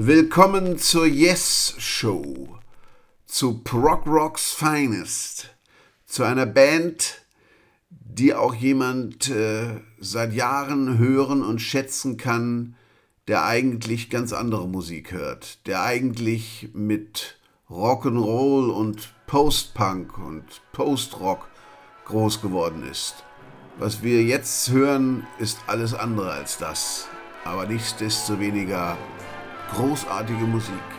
Willkommen zur Yes Show, zu Prog Rocks Finest, zu einer Band, die auch jemand äh, seit Jahren hören und schätzen kann, der eigentlich ganz andere Musik hört, der eigentlich mit Rock'n'Roll und Post-Punk und Post-Rock groß geworden ist. Was wir jetzt hören, ist alles andere als das, aber nichtsdestoweniger großartige Musik.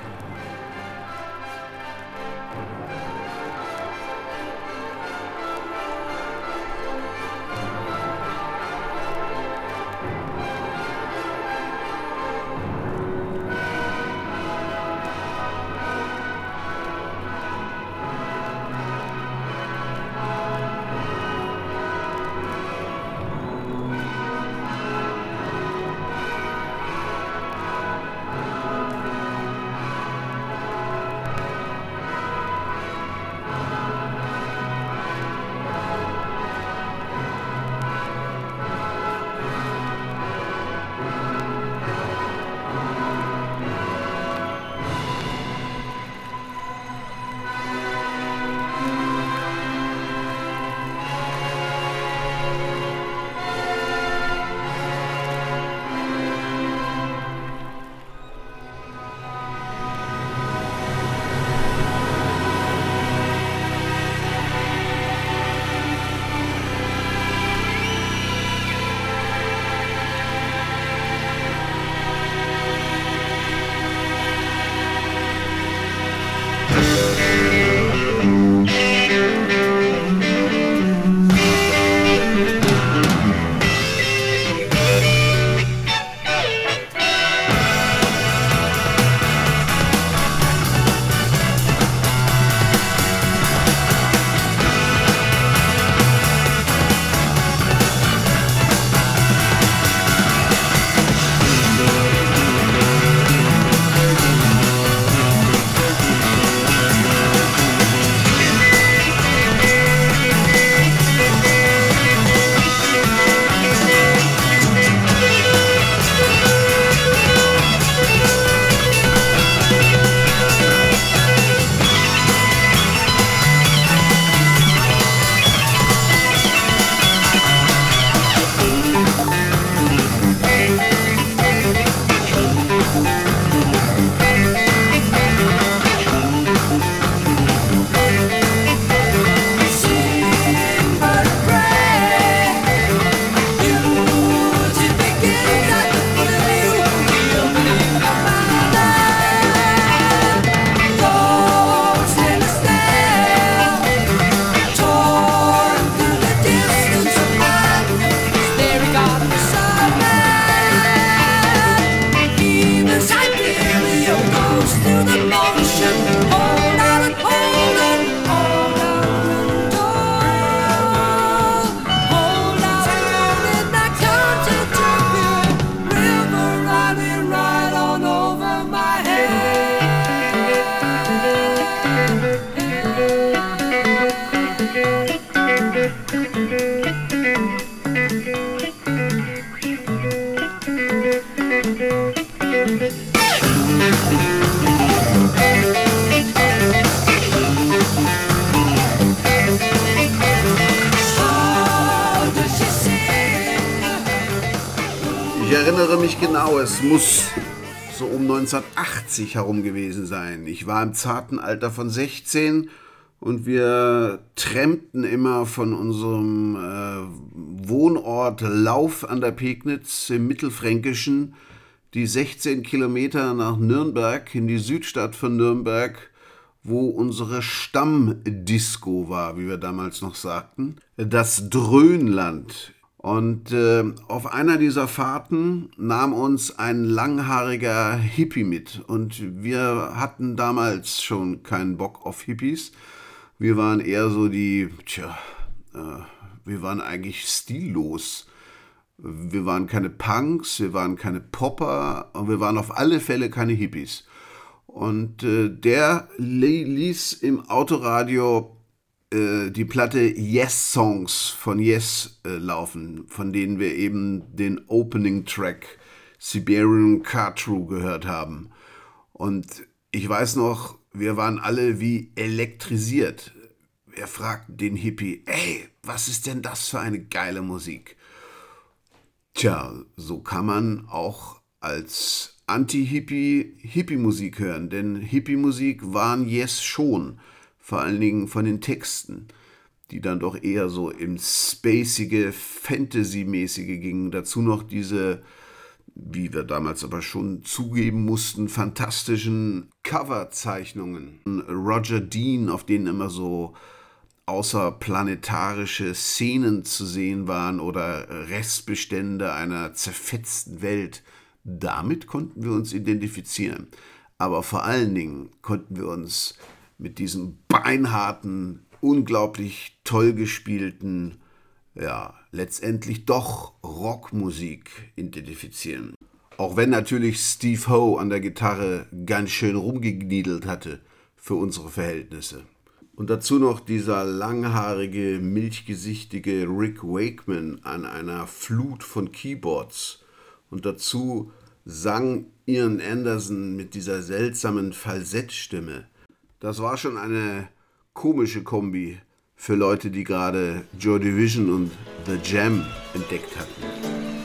Muss so um 1980 herum gewesen sein. Ich war im zarten Alter von 16 und wir trennten immer von unserem äh, Wohnort Lauf an der Pegnitz im Mittelfränkischen die 16 Kilometer nach Nürnberg in die Südstadt von Nürnberg, wo unsere Stammdisco war, wie wir damals noch sagten. Das Dröhnland und äh, auf einer dieser Fahrten nahm uns ein langhaariger Hippie mit. Und wir hatten damals schon keinen Bock auf Hippies. Wir waren eher so die, tja, äh, wir waren eigentlich stillos. Wir waren keine Punks, wir waren keine Popper und wir waren auf alle Fälle keine Hippies. Und äh, der ließ im Autoradio äh, die Platte Yes Songs von Yes äh, laufen, von denen wir eben den Opening Track Siberian Car True gehört haben. Und ich weiß noch, wir waren alle wie elektrisiert. Wir fragten den Hippie, ey, was ist denn das für eine geile Musik? Tja, so kann man auch als Anti-Hippie Hippie-Musik hören, denn Hippie-Musik waren Yes schon, vor allen Dingen von den Texten, die dann doch eher so im spacige, Fantasy-mäßige gingen. Dazu noch diese wie wir damals aber schon zugeben mussten, fantastischen Coverzeichnungen. Roger Dean, auf denen immer so außerplanetarische Szenen zu sehen waren oder Restbestände einer zerfetzten Welt. Damit konnten wir uns identifizieren. Aber vor allen Dingen konnten wir uns mit diesem beinharten, unglaublich toll gespielten ja, letztendlich doch Rockmusik identifizieren. Auch wenn natürlich Steve Howe an der Gitarre ganz schön rumgegniedelt hatte für unsere Verhältnisse. Und dazu noch dieser langhaarige, milchgesichtige Rick Wakeman an einer Flut von Keyboards. Und dazu sang Ian Anderson mit dieser seltsamen Falsettstimme. Das war schon eine komische Kombi für Leute, die gerade Joy Division und The Jam entdeckt hatten.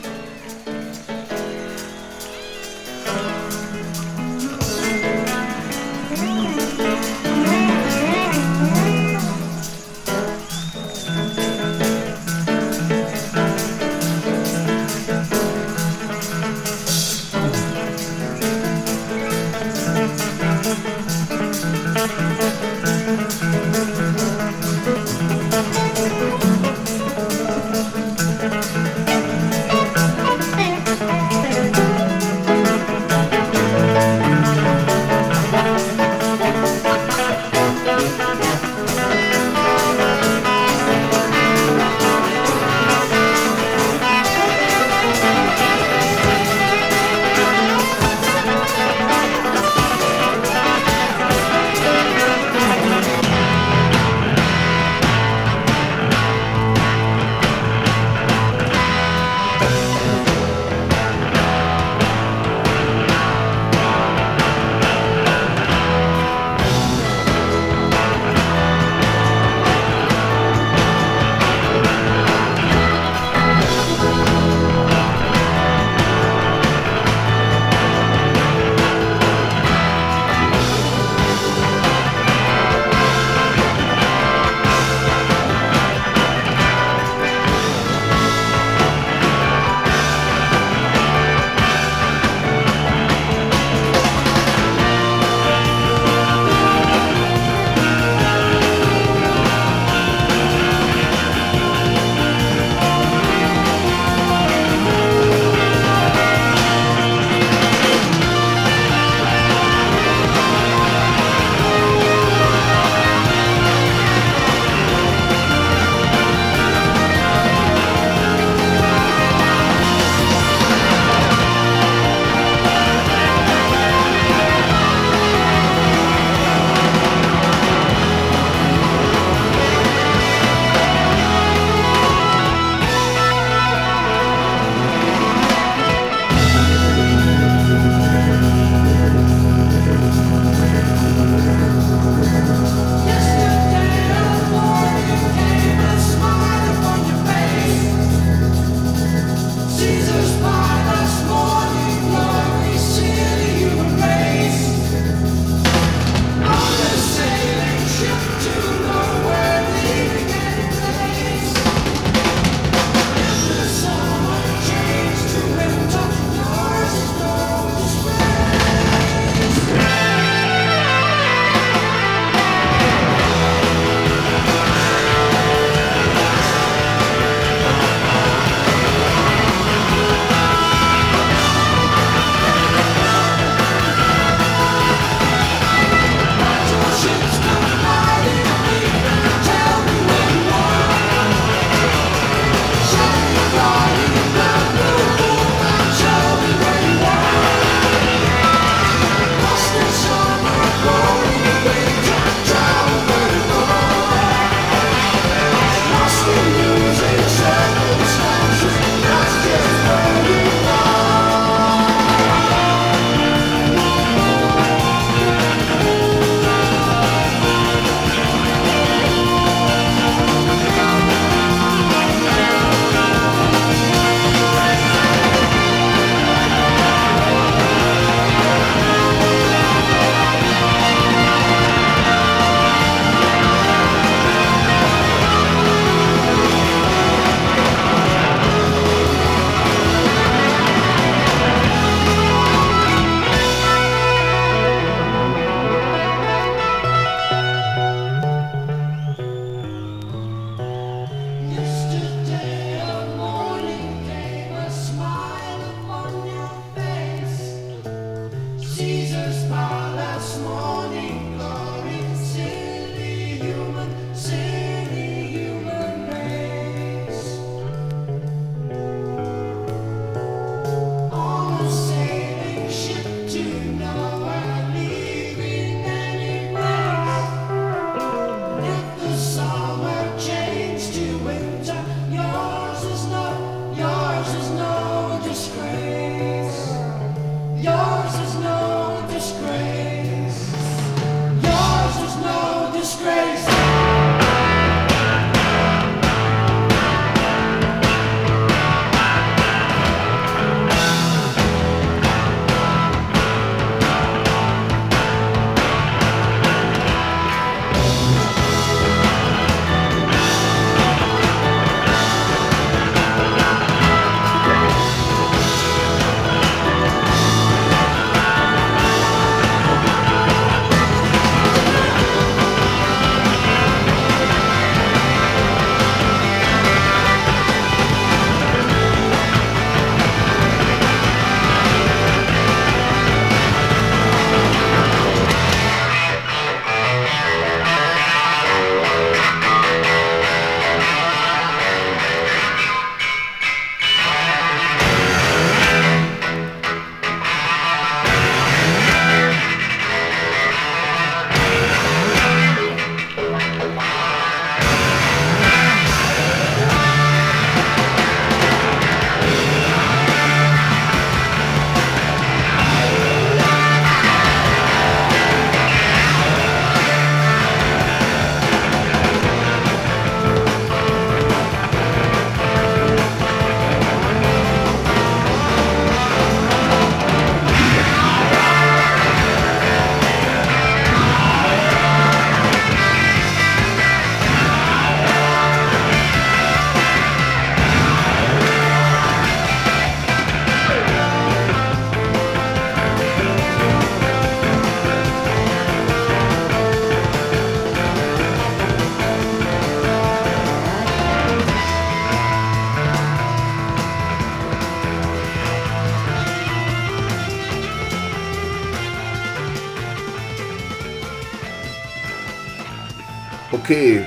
Okay,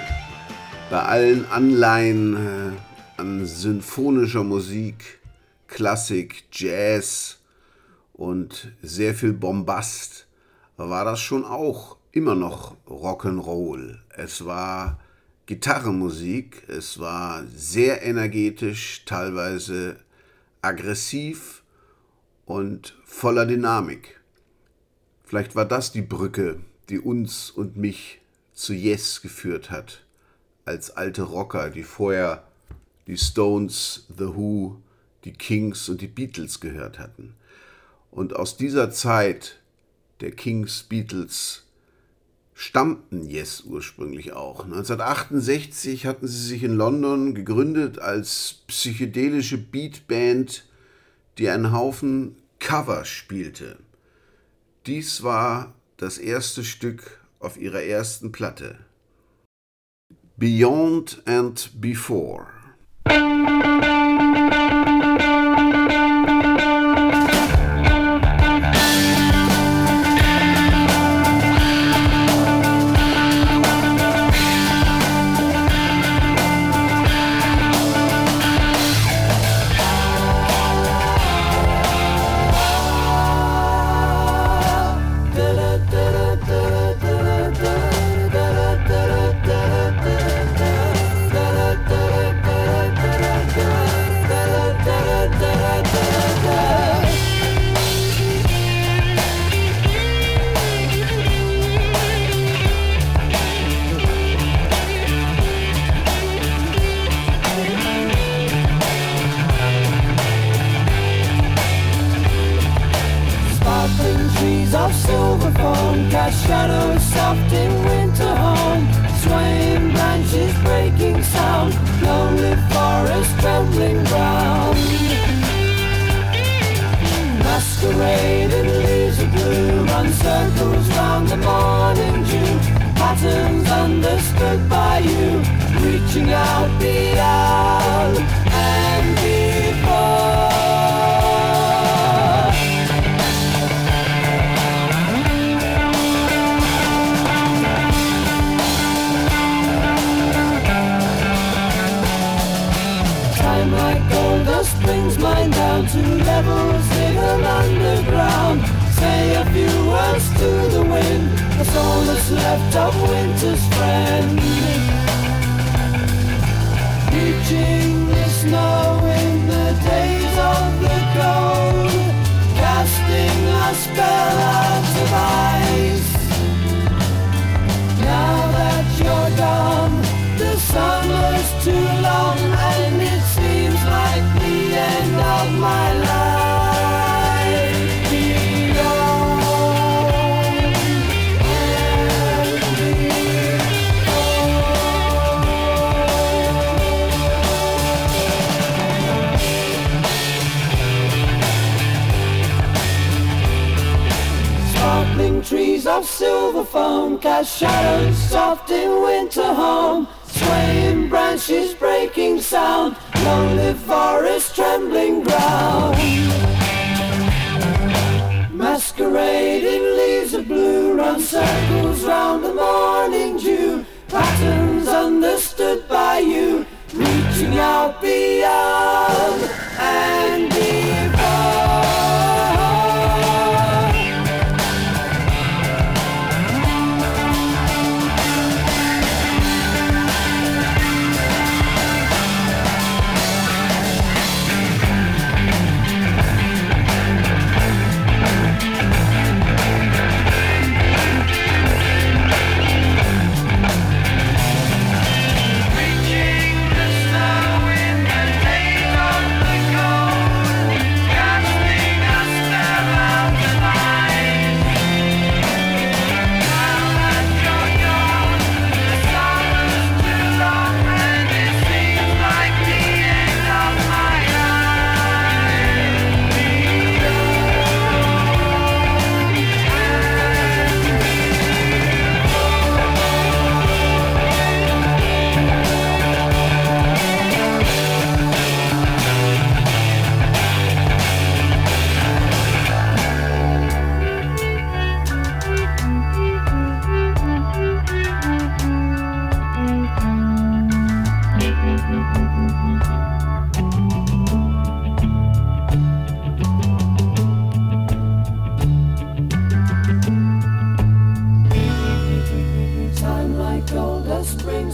bei allen Anleihen äh, an symphonischer Musik, Klassik, Jazz und sehr viel Bombast war das schon auch immer noch Rock'n'Roll. Es war Gitarrenmusik, es war sehr energetisch, teilweise aggressiv und voller Dynamik. Vielleicht war das die Brücke, die uns und mich zu Yes geführt hat, als alte Rocker, die vorher die Stones, The Who, die Kings und die Beatles gehört hatten. Und aus dieser Zeit der Kings, Beatles, stammten Yes ursprünglich auch. 1968 hatten sie sich in London gegründet als psychedelische Beatband, die einen Haufen Cover spielte. Dies war das erste Stück auf ihrer ersten Platte. Beyond and Before.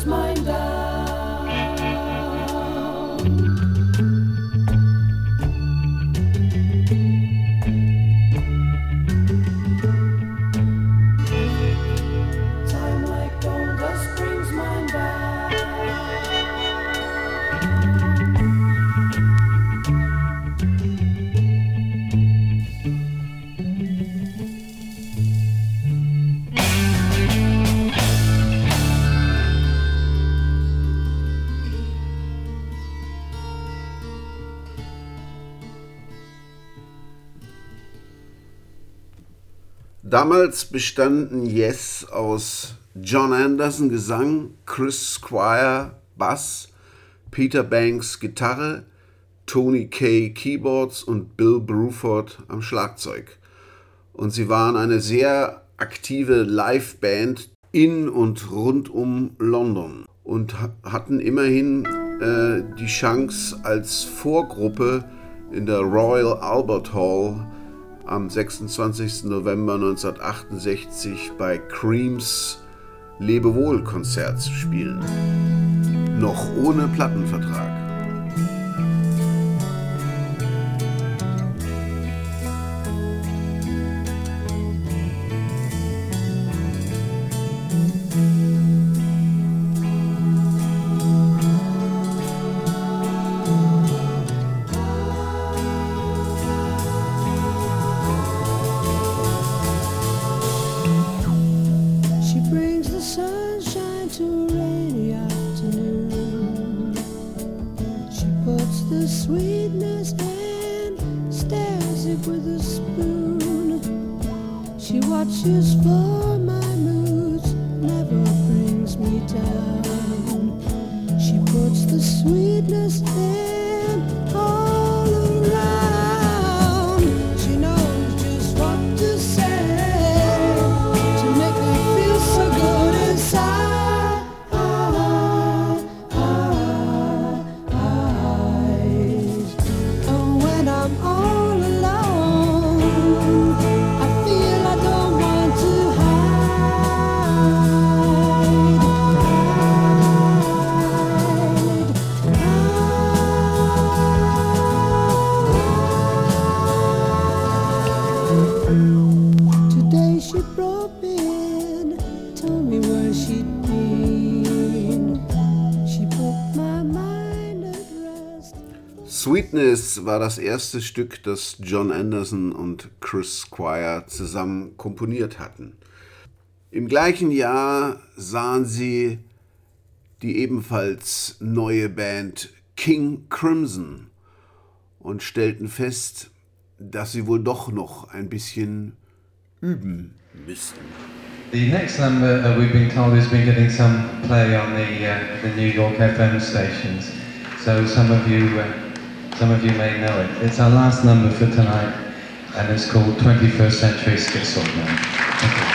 mind Damals bestanden Yes aus John Anderson Gesang, Chris Squire Bass, Peter Banks Gitarre, Tony Kay Keyboards und Bill Bruford am Schlagzeug. Und sie waren eine sehr aktive Liveband in und rund um London und hatten immerhin äh, die Chance als Vorgruppe in der Royal Albert Hall am 26. November 1968 bei Creams Lebewohl-Konzert spielen. Noch ohne Plattenvertrag. Sweetness war das erste Stück, das John Anderson und Chris Squire zusammen komponiert hatten. Im gleichen Jahr sahen sie die ebenfalls neue Band King Crimson und stellten fest, dass sie wohl doch noch ein bisschen üben müssten. The next number uh, we've been told has been getting some play on the, uh, the New York FM stations. So some of you uh, Some of you may know it. It's our last number for tonight, and it's called 21st Century Schizoid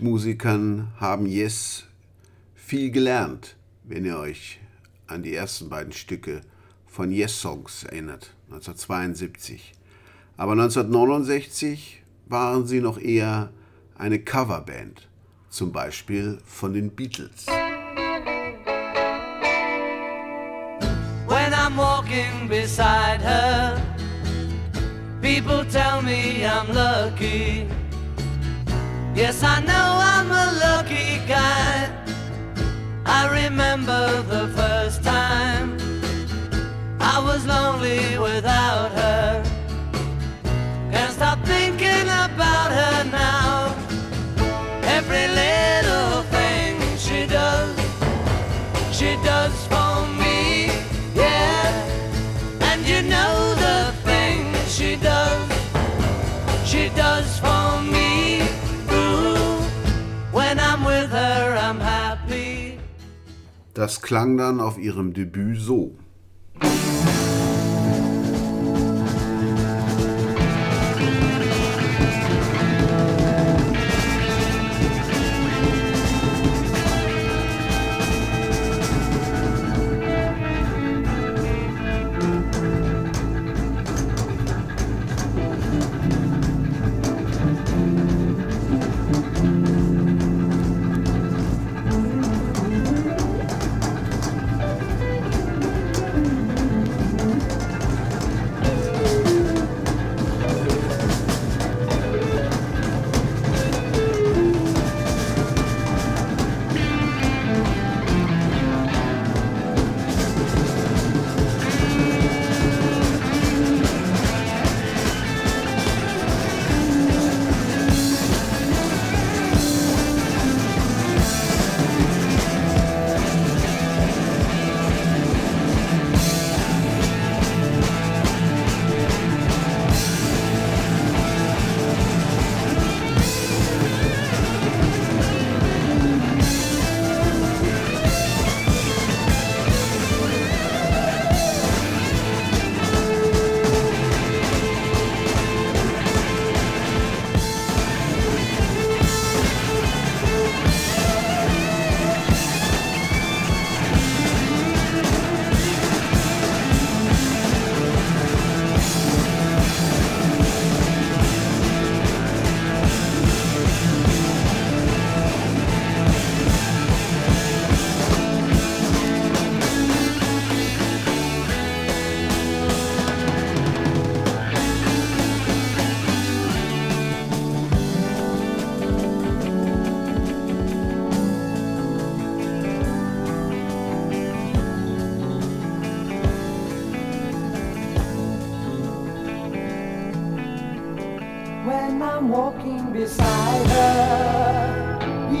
Mitmusikern haben Yes viel gelernt, wenn ihr euch an die ersten beiden Stücke von Yes Songs erinnert, 1972. Aber 1969 waren sie noch eher eine Coverband, zum Beispiel von den Beatles. When I'm walking beside her, people tell me I'm lucky. Yes, I know I'm a lucky guy. I remember the first time I was lonely without her. Can't stop thinking about her now. Every little thing she does, she does Das klang dann auf ihrem Debüt so.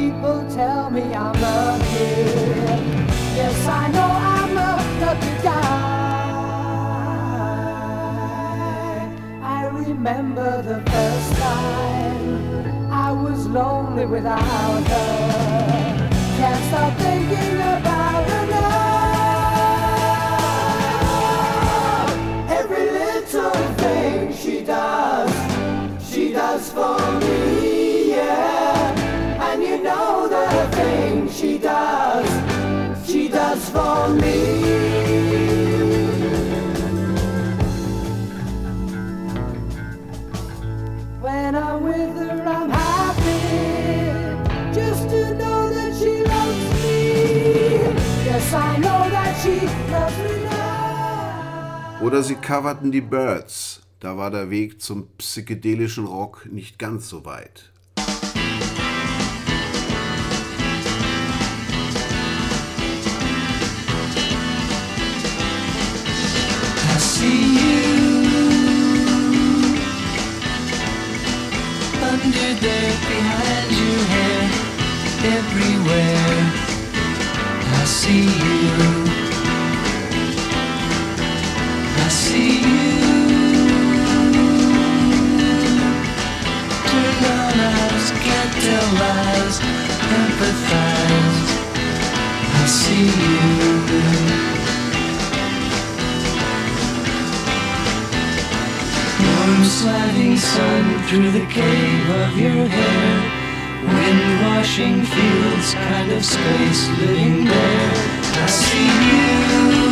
People tell me I'm lucky. Yes, I know I'm a lucky guy. I remember the first time I was lonely without her. Can't stop thinking about her now. Every little thing she does she does for me, for me. When I'm with her, I'm happy just to know that she loves me. Yes, I know that she loves me. Oder sie coverten die Birds. Da war der Weg zum psychedelischen Rock nicht ganz so weit. See you under there, behind you, hair everywhere. I see you. I see you. Eyes, empathize. I see you. Warm slanting sun through the cave of your hair. Wind washing fields, kind of space living there. I see you.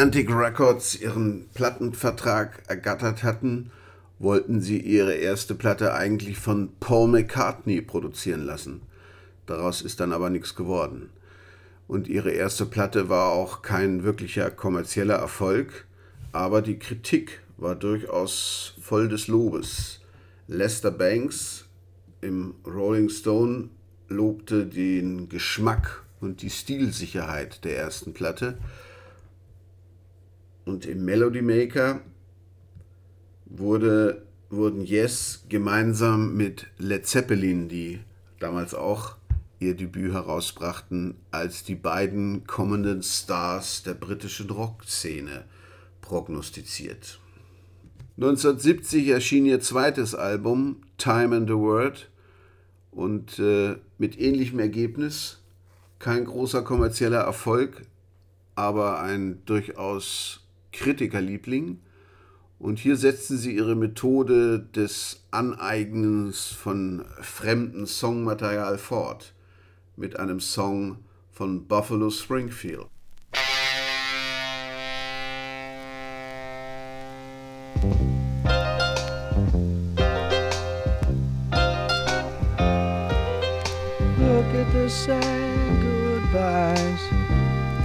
Atlantic Records ihren Plattenvertrag ergattert hatten, wollten sie ihre erste Platte eigentlich von Paul McCartney produzieren lassen. Daraus ist dann aber nichts geworden. Und ihre erste Platte war auch kein wirklicher kommerzieller Erfolg, aber die Kritik war durchaus voll des Lobes. Lester Banks im Rolling Stone lobte den Geschmack und die Stilsicherheit der ersten Platte. Und im Melody Maker wurde, wurden Yes gemeinsam mit Led Zeppelin, die damals auch ihr Debüt herausbrachten, als die beiden kommenden Stars der britischen Rockszene prognostiziert. 1970 erschien ihr zweites Album Time and the Word und äh, mit ähnlichem Ergebnis. Kein großer kommerzieller Erfolg, aber ein durchaus Kritikerliebling. Und hier setzten sie ihre Methode des Aneignens von fremdem Songmaterial fort mit einem Song von Buffalo Springfield. Look at the sad goodbyes.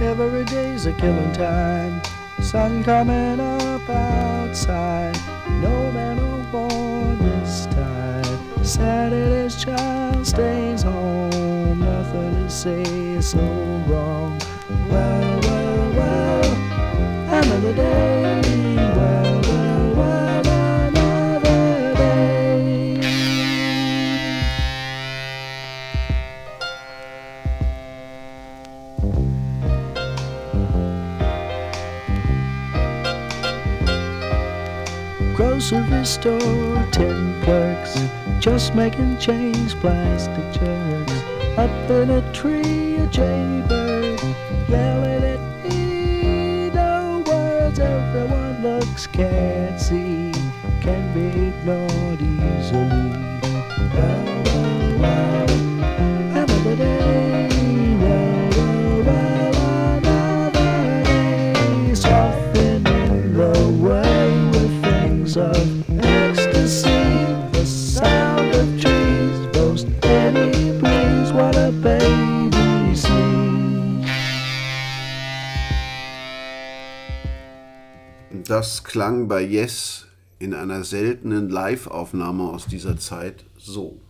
Every day's a killing time. Sun coming up outside. No man on board this time. Saturday's child stays home. Nothing to say so wrong. Well, well, well. Another day. Grocery store, ten clerks, just making change, plastic jerks. Up in a tree, a jaybird, yelling at me. No words, everyone looks, can't see, can be ignored easily. Well, well, well, das klang bei Yes in einer seltenen Live-Aufnahme aus dieser Zeit so.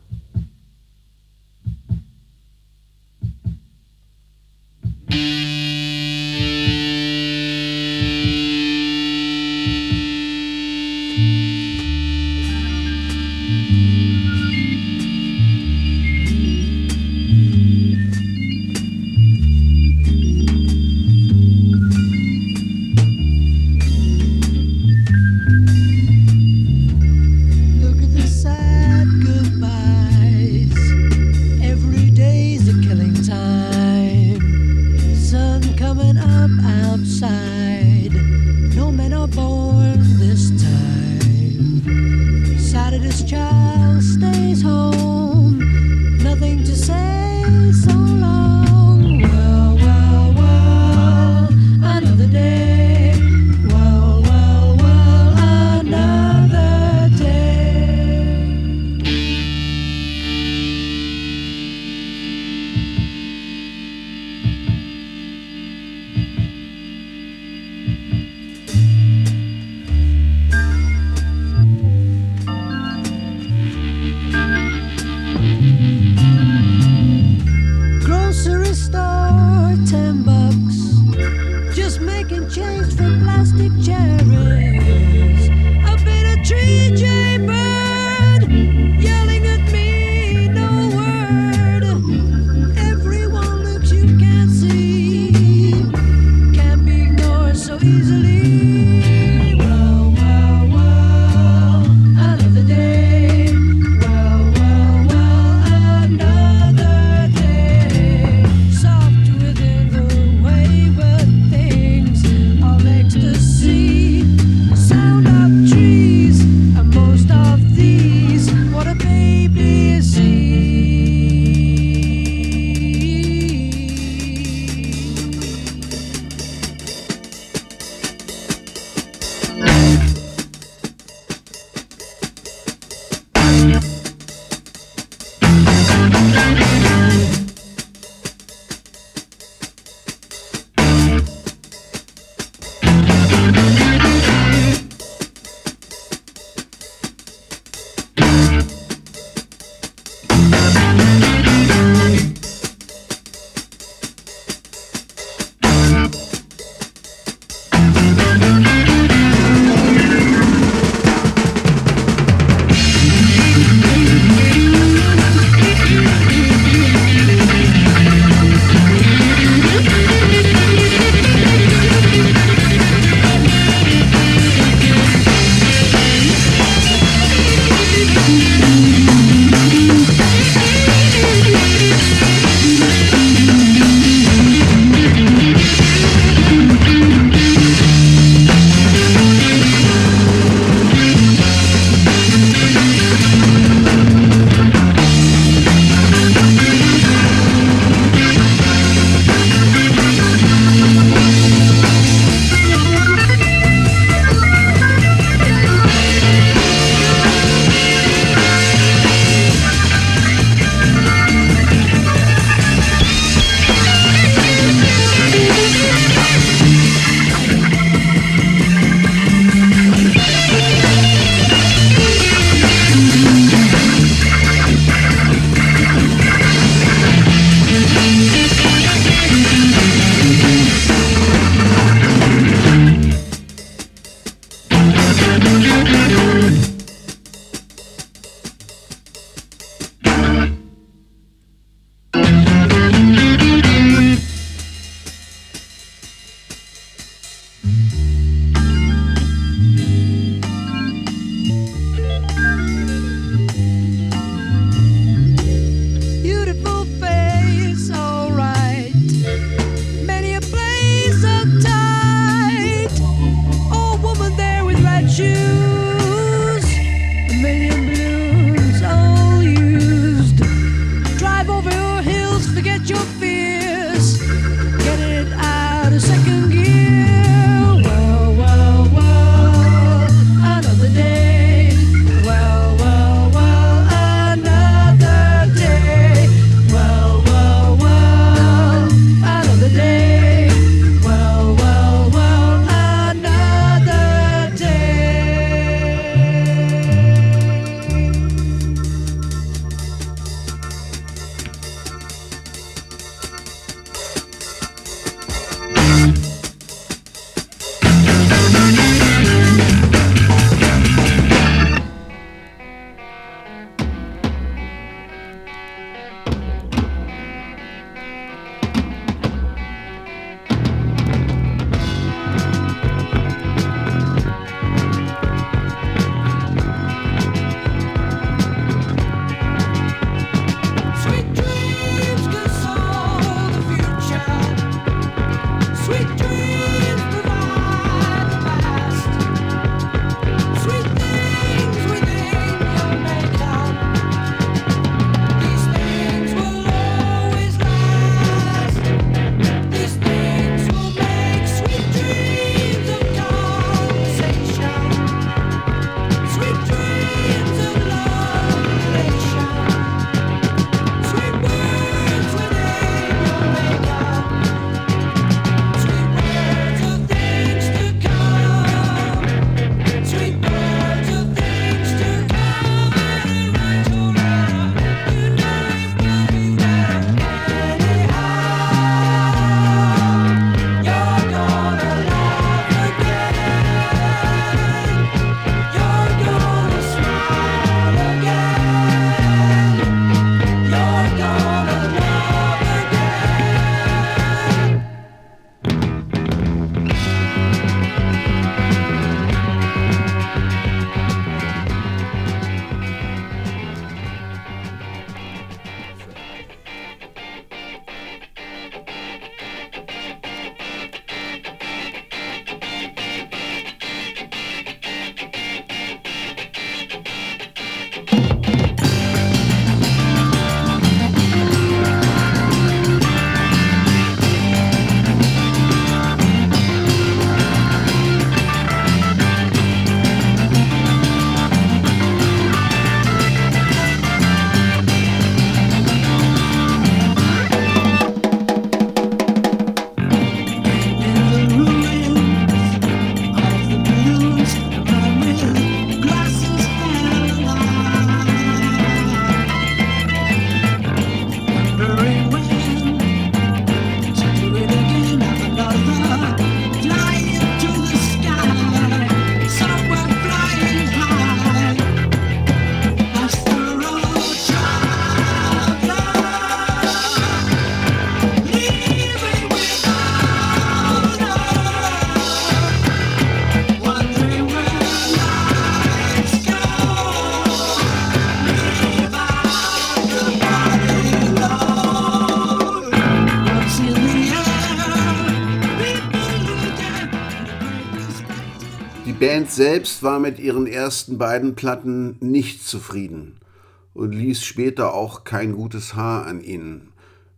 Band selbst war mit ihren ersten beiden Platten nicht zufrieden und ließ später auch kein gutes Haar an ihnen.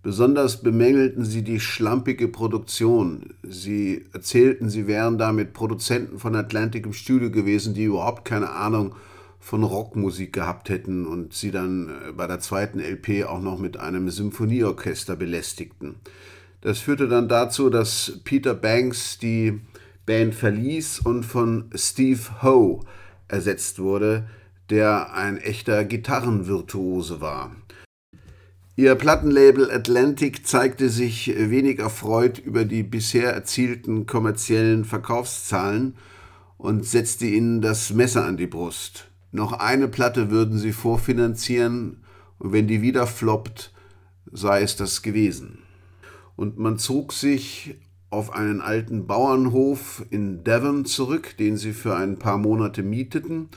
Besonders bemängelten sie die schlampige Produktion. Sie erzählten, sie wären da mit Produzenten von Atlantic im Studio gewesen, die überhaupt keine Ahnung von Rockmusik gehabt hätten und sie dann äh, bei der zweiten LP auch noch mit einem Symphonieorchester belästigten. Das führte dann dazu, dass Peter Banks die Band verließ und von Steve Howe ersetzt wurde, der ein echter Gitarrenvirtuose war. Ihr Plattenlabel Atlantic zeigte sich wenig erfreut über die bisher erzielten kommerziellen Verkaufszahlen und setzte ihnen das Messer an die Brust. Noch eine Platte würden sie vorfinanzieren und wenn die wieder floppt, sei es das gewesen. Und man zog sich auf einen alten Bauernhof in Devon zurück, den sie für ein paar Monate mieteten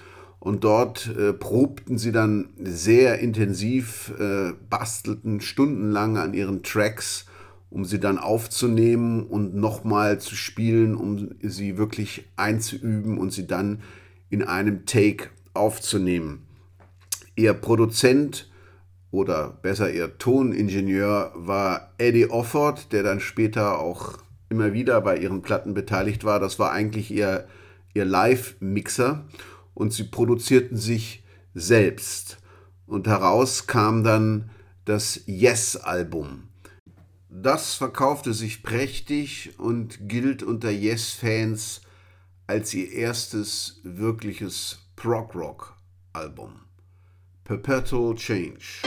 und dort äh, probten sie dann sehr intensiv, äh, bastelten stundenlang an ihren Tracks, um sie dann aufzunehmen und nochmal zu spielen, um sie wirklich einzuüben und sie dann in einem Take aufzunehmen. Ihr Produzent oder besser ihr Toningenieur war Eddie Offord, der dann später auch immer wieder bei ihren Platten beteiligt war. Das war eigentlich ihr, ihr Live-Mixer und sie produzierten sich selbst. Und heraus kam dann das Yes-Album. Das verkaufte sich prächtig und gilt unter Yes-Fans als ihr erstes wirkliches Prog-Rock-Album. Perpetual Change.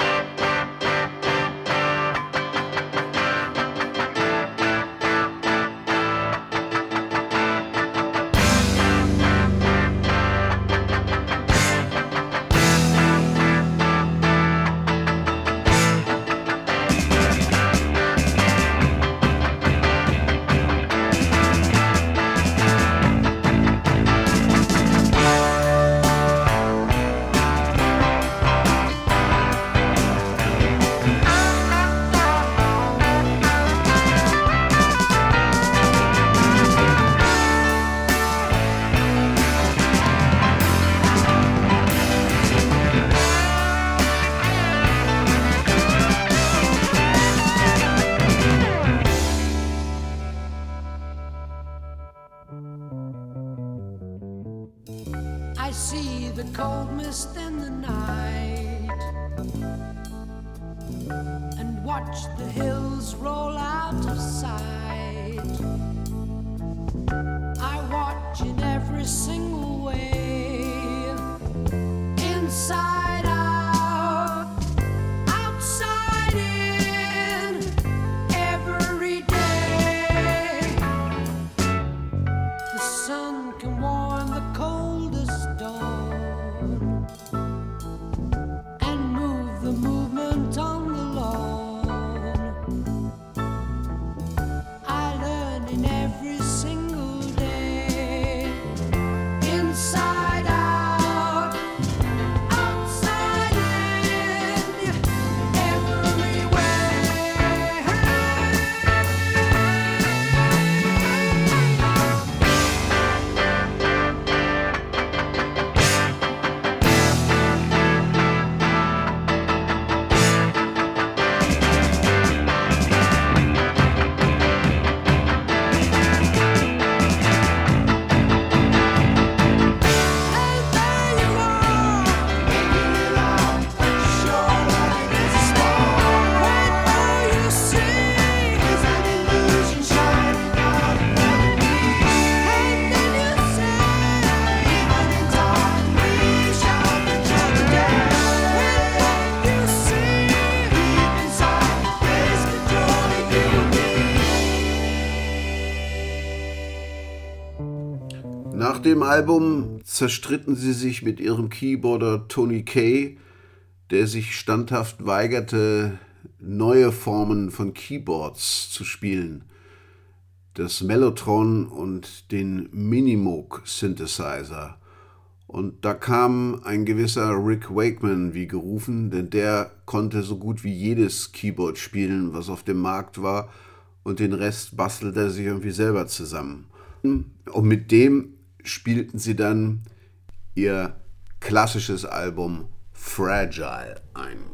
Album zerstritten sie sich mit ihrem Keyboarder Tony Kay, der sich standhaft weigerte, neue Formen von Keyboards zu spielen. Das Mellotron und den Minimoog Synthesizer. Und da kam ein gewisser Rick Wakeman wie gerufen, denn der konnte so gut wie jedes Keyboard spielen, was auf dem Markt war, und den Rest bastelte er sich irgendwie selber zusammen. Und mit dem spielten sie dann ihr klassisches Album Fragile ein.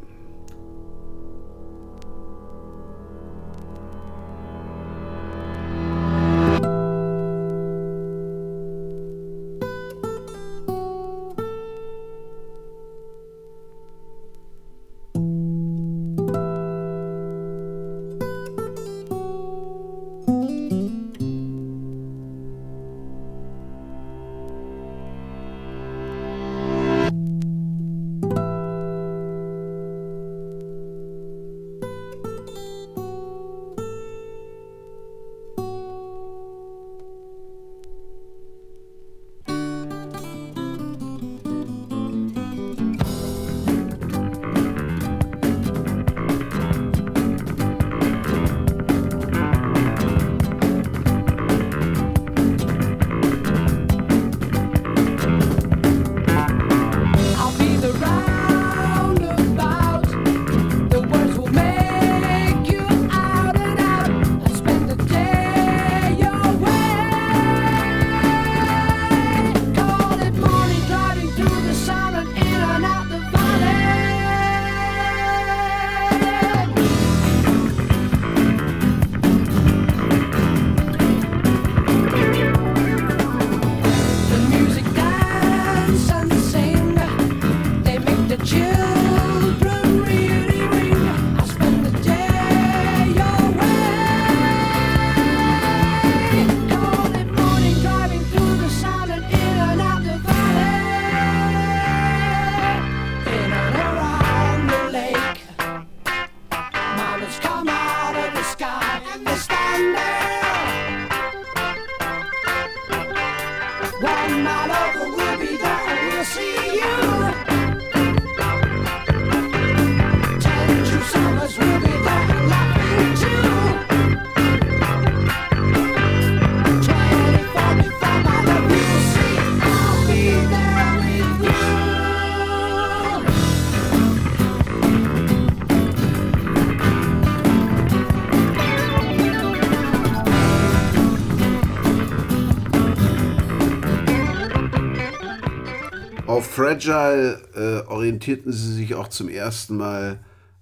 Fragile äh, orientierten sie sich auch zum ersten Mal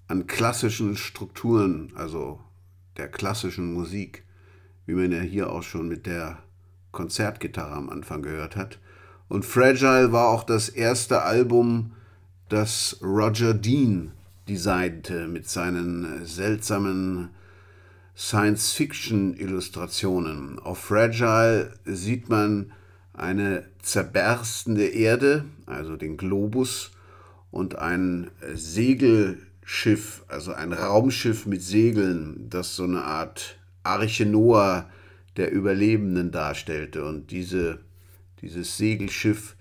an klassischen Strukturen, also der klassischen Musik, wie man ja hier auch schon mit der Konzertgitarre am Anfang gehört hat. Und Fragile war auch das erste Album, das Roger Dean designte mit seinen seltsamen Science-Fiction-Illustrationen. Auf Fragile sieht man eine zerberstende Erde, also den Globus, und ein Segelschiff, also ein Raumschiff mit Segeln, das so eine Art Arche Noah der Überlebenden darstellte. Und diese, dieses Segelschiff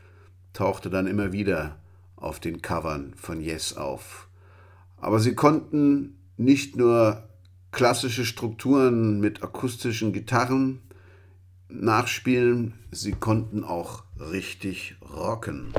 tauchte dann immer wieder auf den Covern von Yes auf. Aber sie konnten nicht nur klassische Strukturen mit akustischen Gitarren nachspielen, sie konnten auch richtig rocken.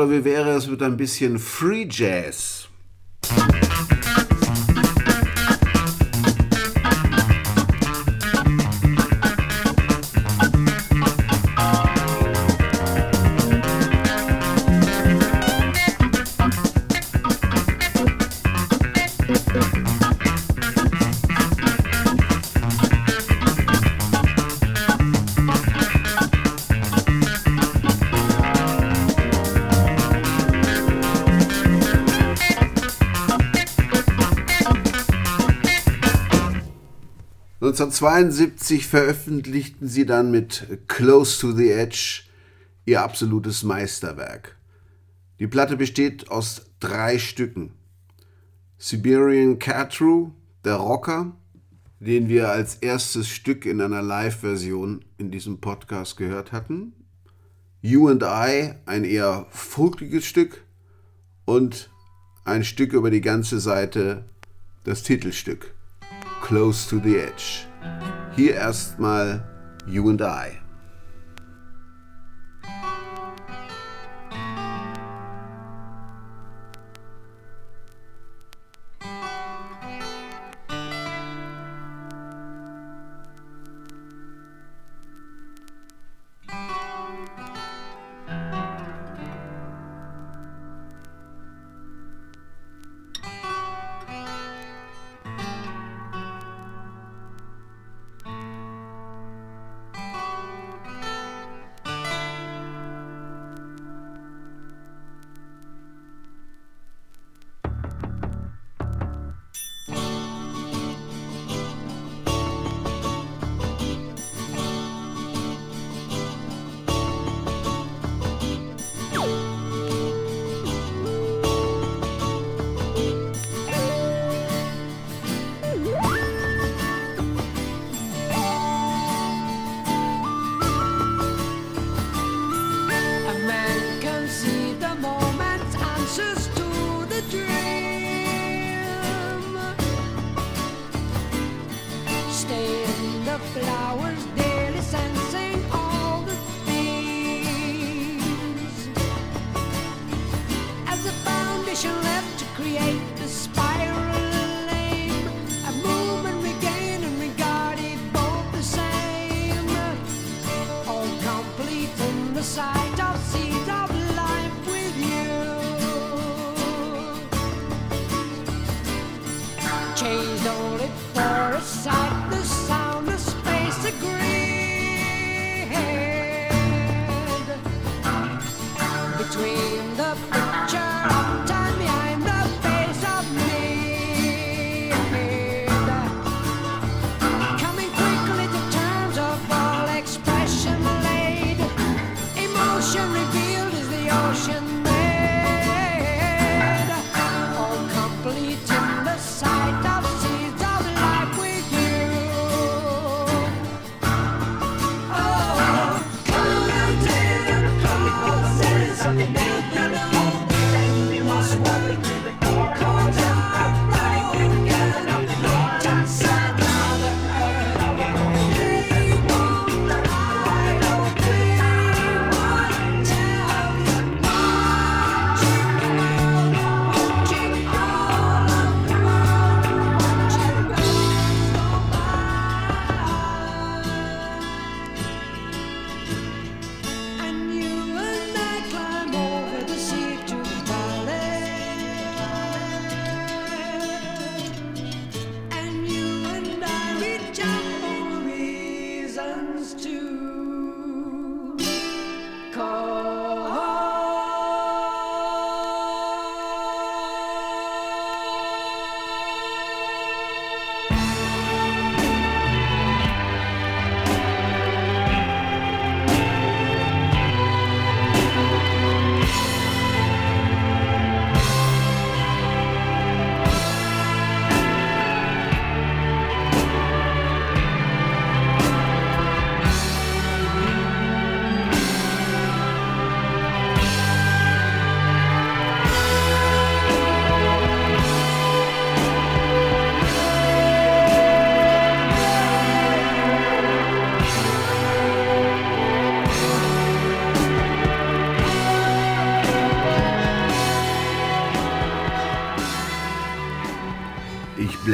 Oder wie wäre es mit ein bisschen Free Jazz? ...1972 veröffentlichten sie dann mit Close to the Edge ihr absolutes Meisterwerk. Die Platte besteht aus drei Stücken. Siberian Catru, der Rocker, den wir als erstes Stück in einer Live-Version in diesem Podcast gehört hatten. You and I, ein eher folkiges Stück. Und ein Stück über die ganze Seite, das Titelstück. Close to the Edge. Hier erstmal You and I.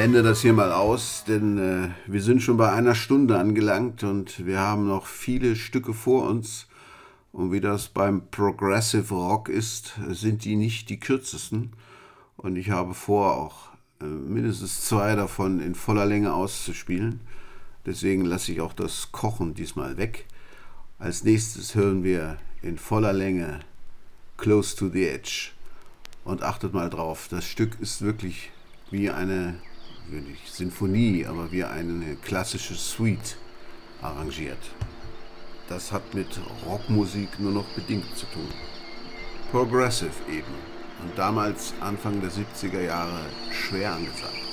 Blende das hier mal aus, denn äh, wir sind schon bei einer Stunde angelangt und wir haben noch viele Stücke vor uns. Und wie das beim Progressive Rock ist, sind die nicht die kürzesten. Und ich habe vor, auch äh, mindestens zwei davon in voller Länge auszuspielen. Deswegen lasse ich auch das Kochen diesmal weg. Als nächstes hören wir in voller Länge Close to the Edge. Und achtet mal drauf, das Stück ist wirklich wie eine nicht Sinfonie, aber wie eine klassische Suite arrangiert. Das hat mit Rockmusik nur noch bedingt zu tun. Progressive eben. Und damals, Anfang der 70er Jahre, schwer angesagt.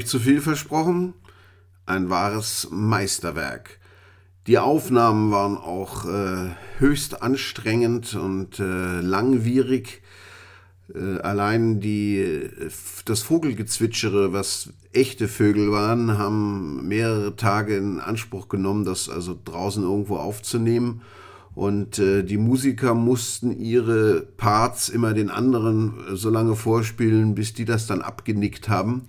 Ich zu viel versprochen? Ein wahres Meisterwerk. Die Aufnahmen waren auch äh, höchst anstrengend und äh, langwierig. Äh, allein die, äh, das Vogelgezwitschere, was echte Vögel waren, haben mehrere Tage in Anspruch genommen, das also draußen irgendwo aufzunehmen. Und äh, die Musiker mussten ihre Parts immer den anderen äh, so lange vorspielen, bis die das dann abgenickt haben.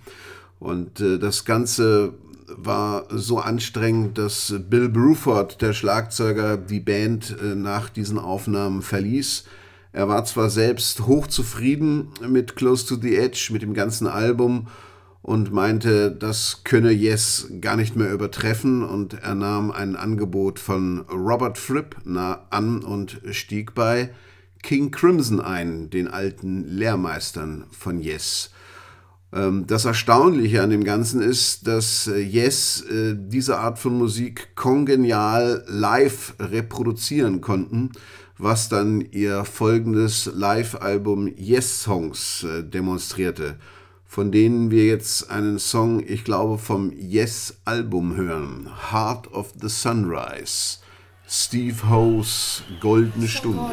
Und äh, das Ganze war so anstrengend, dass Bill Bruford, der Schlagzeuger, die Band äh, nach diesen Aufnahmen verließ. Er war zwar selbst hochzufrieden mit Close to the Edge, mit dem ganzen Album und meinte, das könne Yes gar nicht mehr übertreffen und er nahm ein Angebot von Robert Fripp an und stieg bei King Crimson ein, den alten Lehrmeistern von Yes. Ähm, das Erstaunliche an dem Ganzen ist, dass äh, Yes äh, diese Art von Musik kongenial live reproduzieren konnten, was dann ihr folgendes Live-Album Yes Songs äh, demonstrierte, von denen wir jetzt einen Song, ich glaube, vom Yes-Album hören, Heart of the Sunrise, Steve Hoes Goldene Stunde.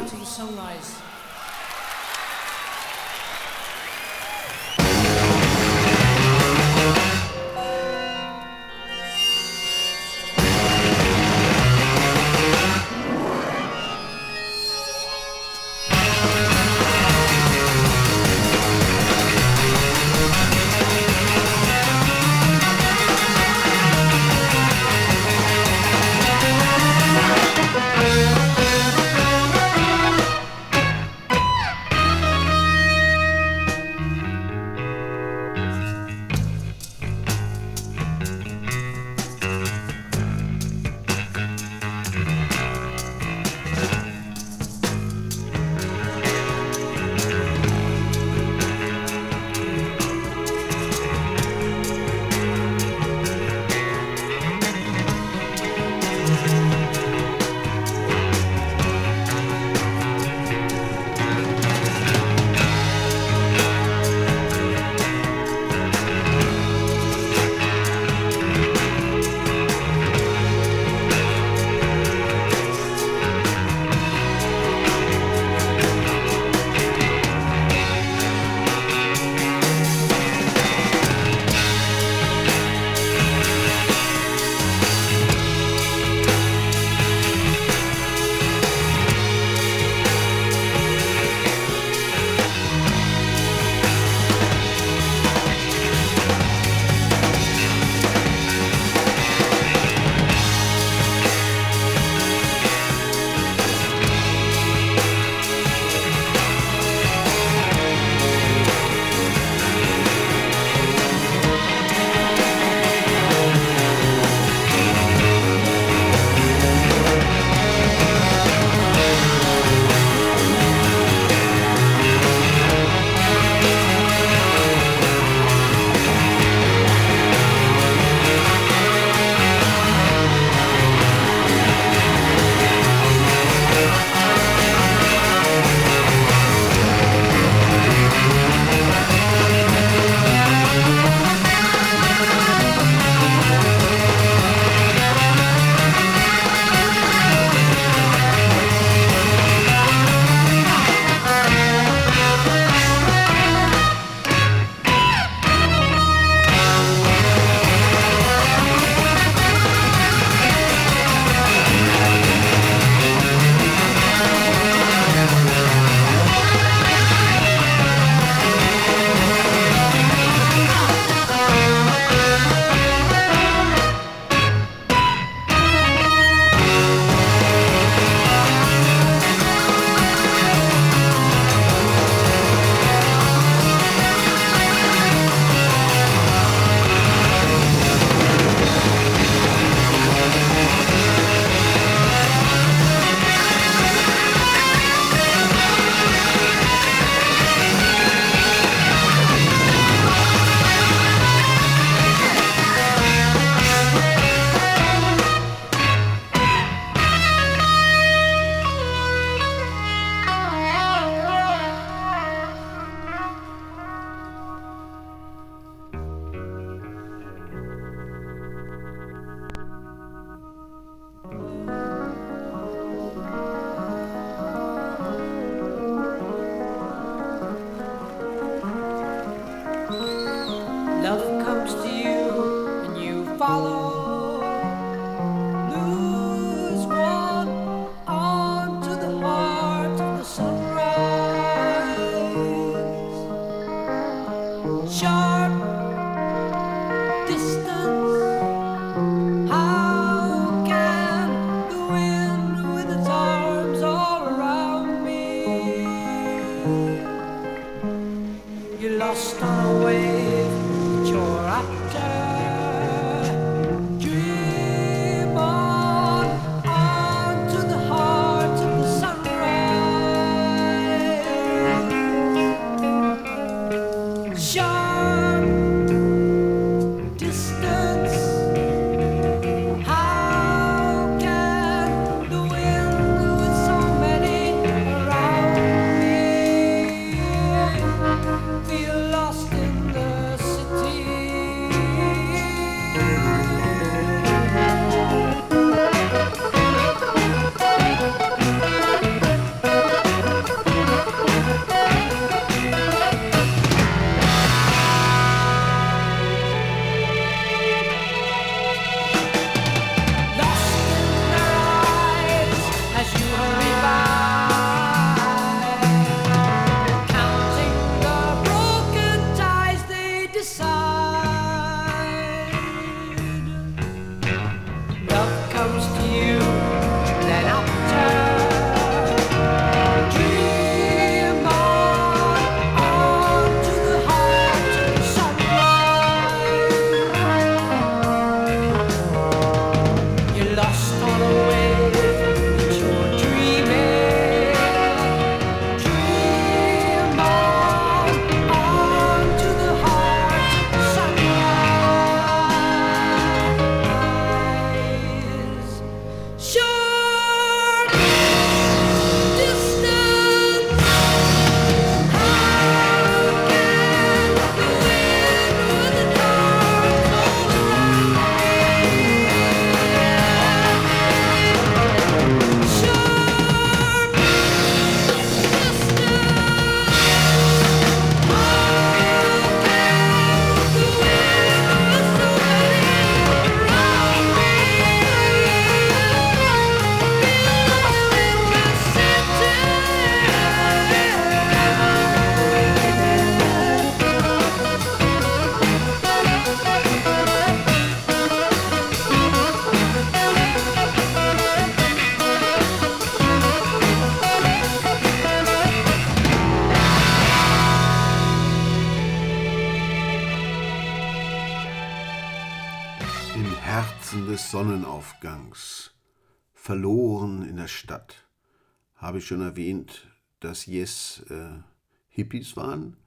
Schon erwähnt, dass Yes äh, Hippies waren?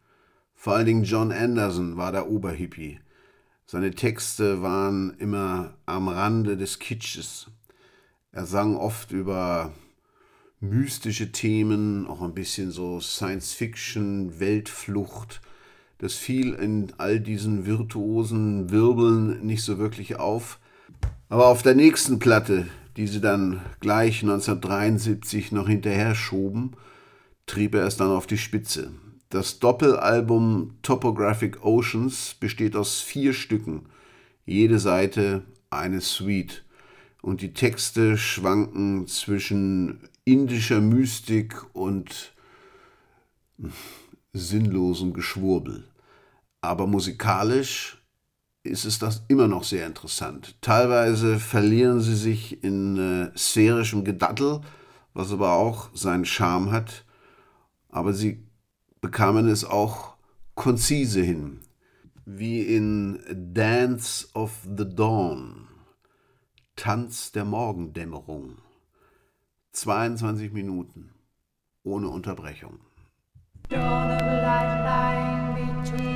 Vor allen Dingen John Anderson war der Oberhippie. Seine Texte waren immer am Rande des Kitsches. Er sang oft über mystische Themen, auch ein bisschen so Science Fiction, Weltflucht. Das fiel in all diesen virtuosen Wirbeln nicht so wirklich auf. Aber auf der nächsten Platte, die sie dann gleich 1973 noch hinterher schoben, trieb er es dann auf die Spitze. Das Doppelalbum Topographic Oceans besteht aus vier Stücken, jede Seite eine Suite. Und die Texte schwanken zwischen indischer Mystik und sinnlosem Geschwurbel. Aber musikalisch ist es das immer noch sehr interessant. Teilweise verlieren sie sich in äh, sphärischem Gedattel, was aber auch seinen Charme hat. Aber sie bekamen es auch konzise hin, wie in Dance of the Dawn, Tanz der Morgendämmerung. 22 Minuten ohne Unterbrechung. Dawn of a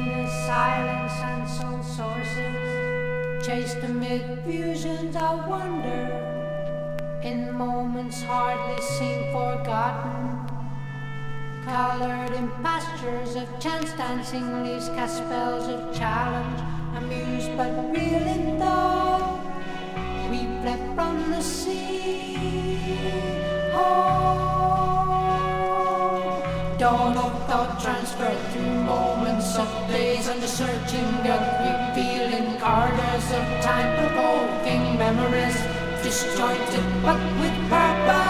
silence and soul sources, chased amid fusions of wonder, in moments hardly seen forgotten, colored in pastures of chance dancing leaves, cast spells of challenge, amused but real in thought. We fled from the sea. Dawn of thought transferred through moments of days under searching of revealing corridors of time provoking memories disjointed but with purpose.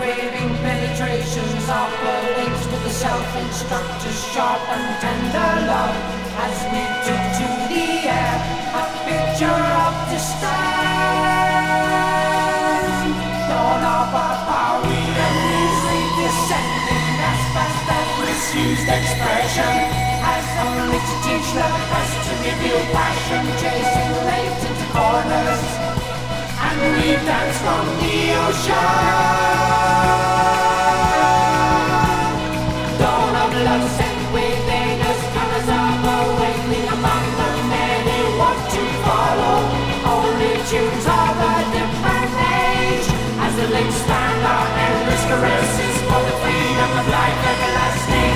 Craving penetrations of the links to the self-instructor's sharp and tender love as we took to the air a picture of distress dawn of misused expression. As only to teach love us to reveal passion chasing latent corners. And we dance from the ocean. Dawn of love sent within us colors of awakening among the many want to follow. Only tunes of a different age as the links stand our endless caresses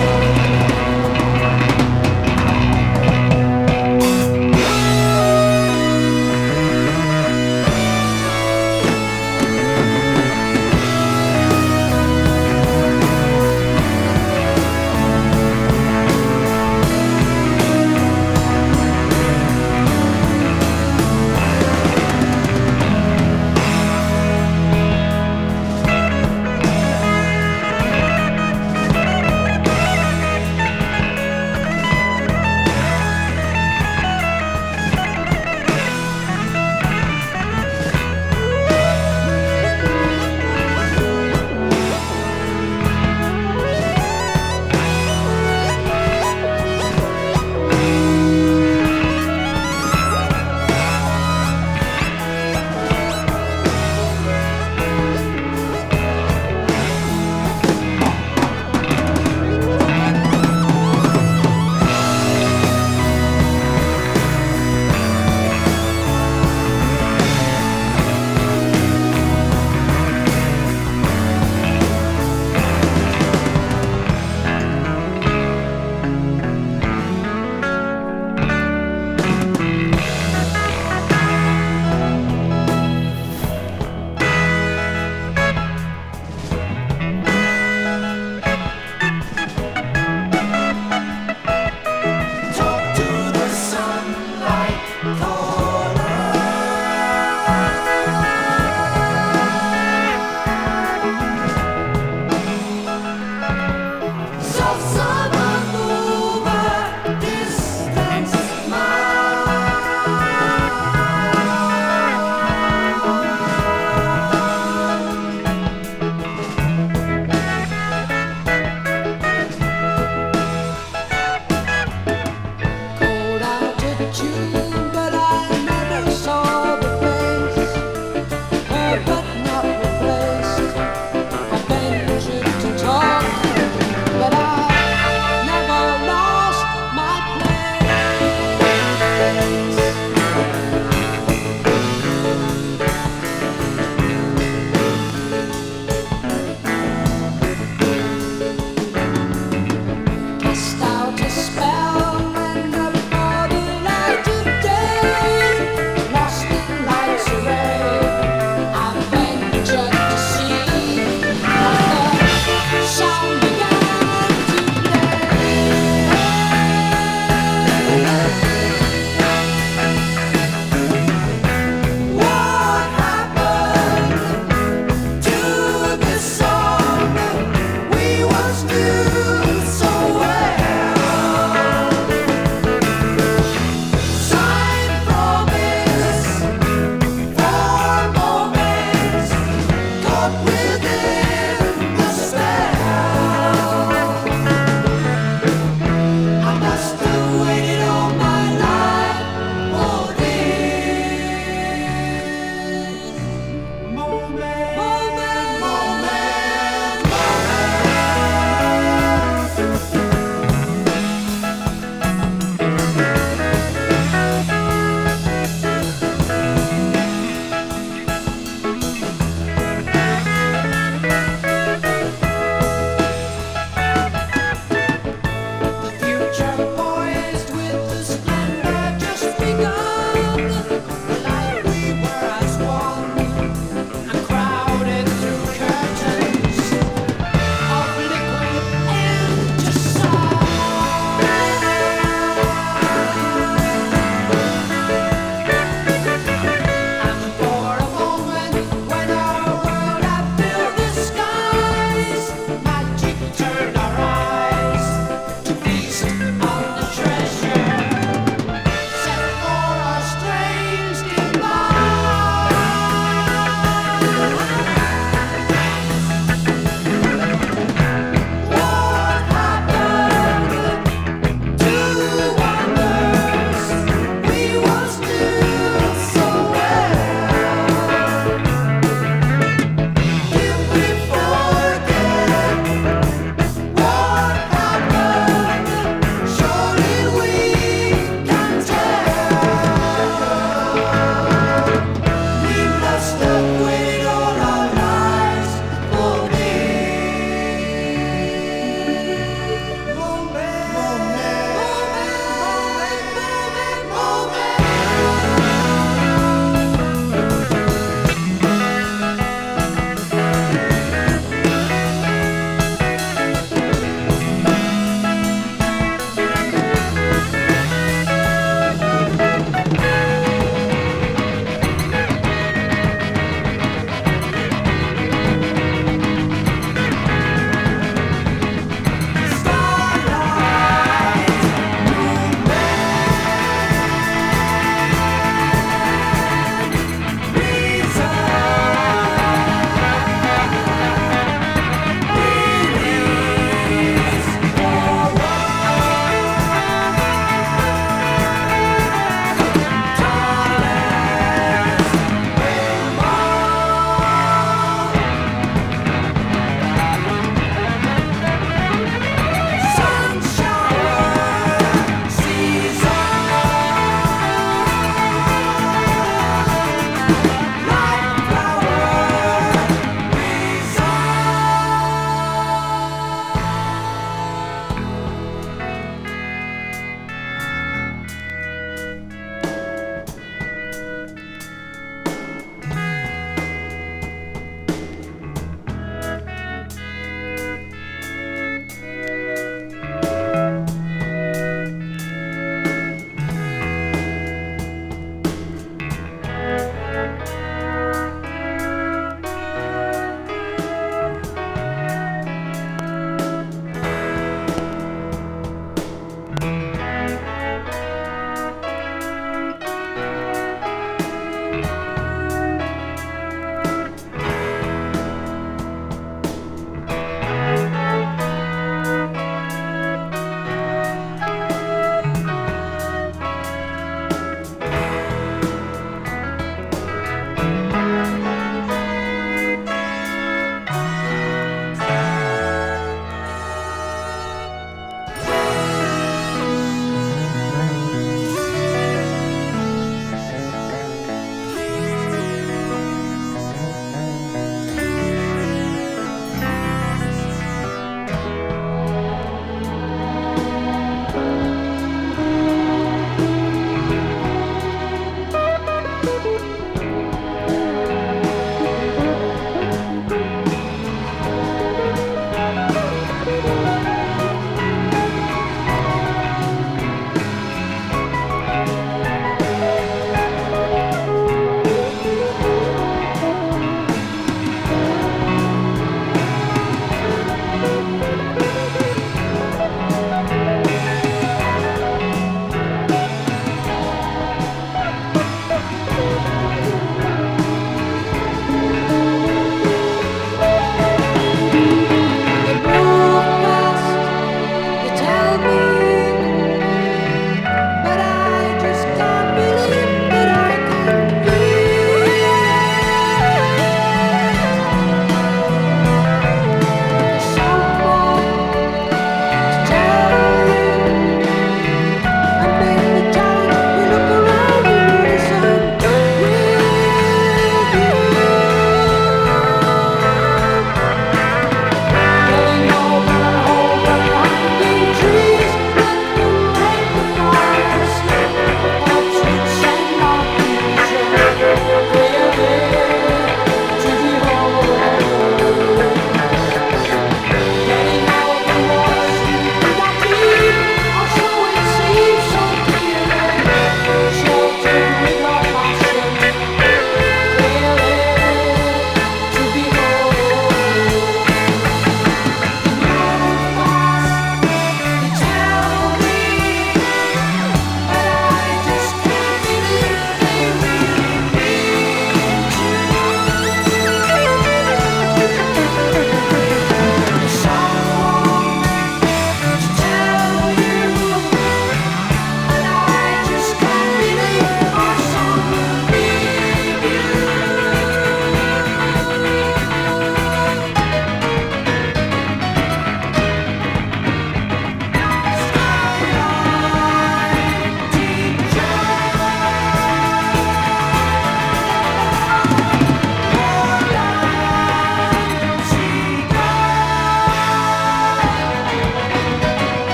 Thank you.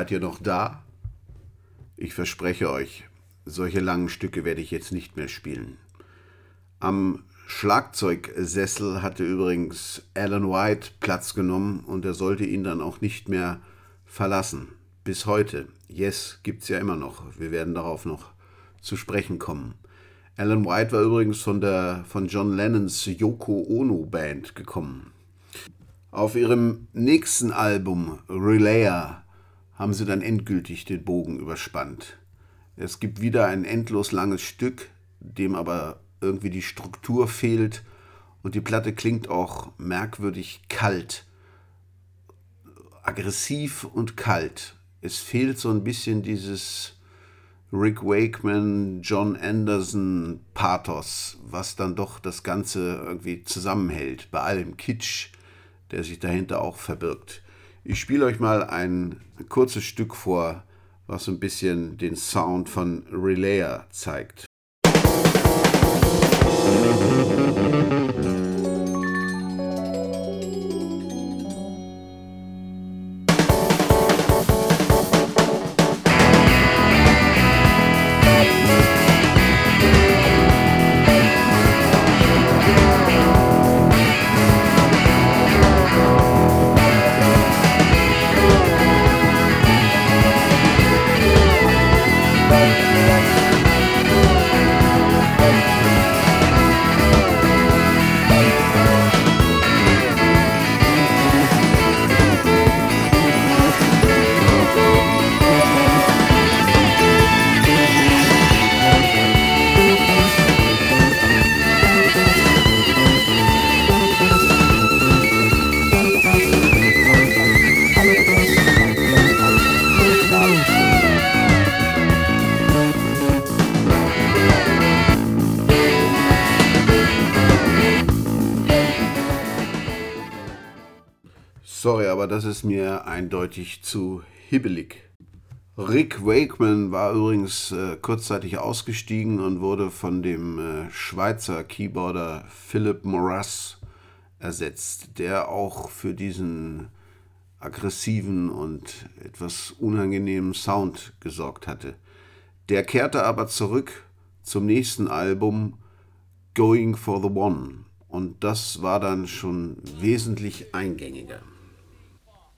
Seid ihr noch da? Ich verspreche euch, solche langen Stücke werde ich jetzt nicht mehr spielen. Am Schlagzeugsessel hatte übrigens Alan White Platz genommen und er sollte ihn dann auch nicht mehr verlassen. Bis heute. Yes gibt's ja immer noch. Wir werden darauf noch zu sprechen kommen. Alan White war übrigens von der von John Lennons Yoko Ono Band gekommen. Auf ihrem nächsten Album Relayer haben sie dann endgültig den Bogen überspannt. Es gibt wieder ein endlos langes Stück, dem aber irgendwie die Struktur fehlt und die Platte klingt auch merkwürdig kalt, aggressiv und kalt. Es fehlt so ein bisschen dieses Rick Wakeman, John Anderson Pathos, was dann doch das Ganze irgendwie zusammenhält, bei allem Kitsch, der sich dahinter auch verbirgt. Ich spiele euch mal ein kurzes Stück vor, was ein bisschen den Sound von Relayer zeigt. Sorry, ist mir eindeutig zu hibbelig. Rick Wakeman war übrigens äh, kurzzeitig ausgestiegen und wurde von dem äh, Schweizer Keyboarder Philip Morass ersetzt, der auch für diesen aggressiven und etwas unangenehmen Sound gesorgt hatte. Der kehrte aber zurück zum nächsten Album Going for the One und das war dann schon wesentlich eingängiger.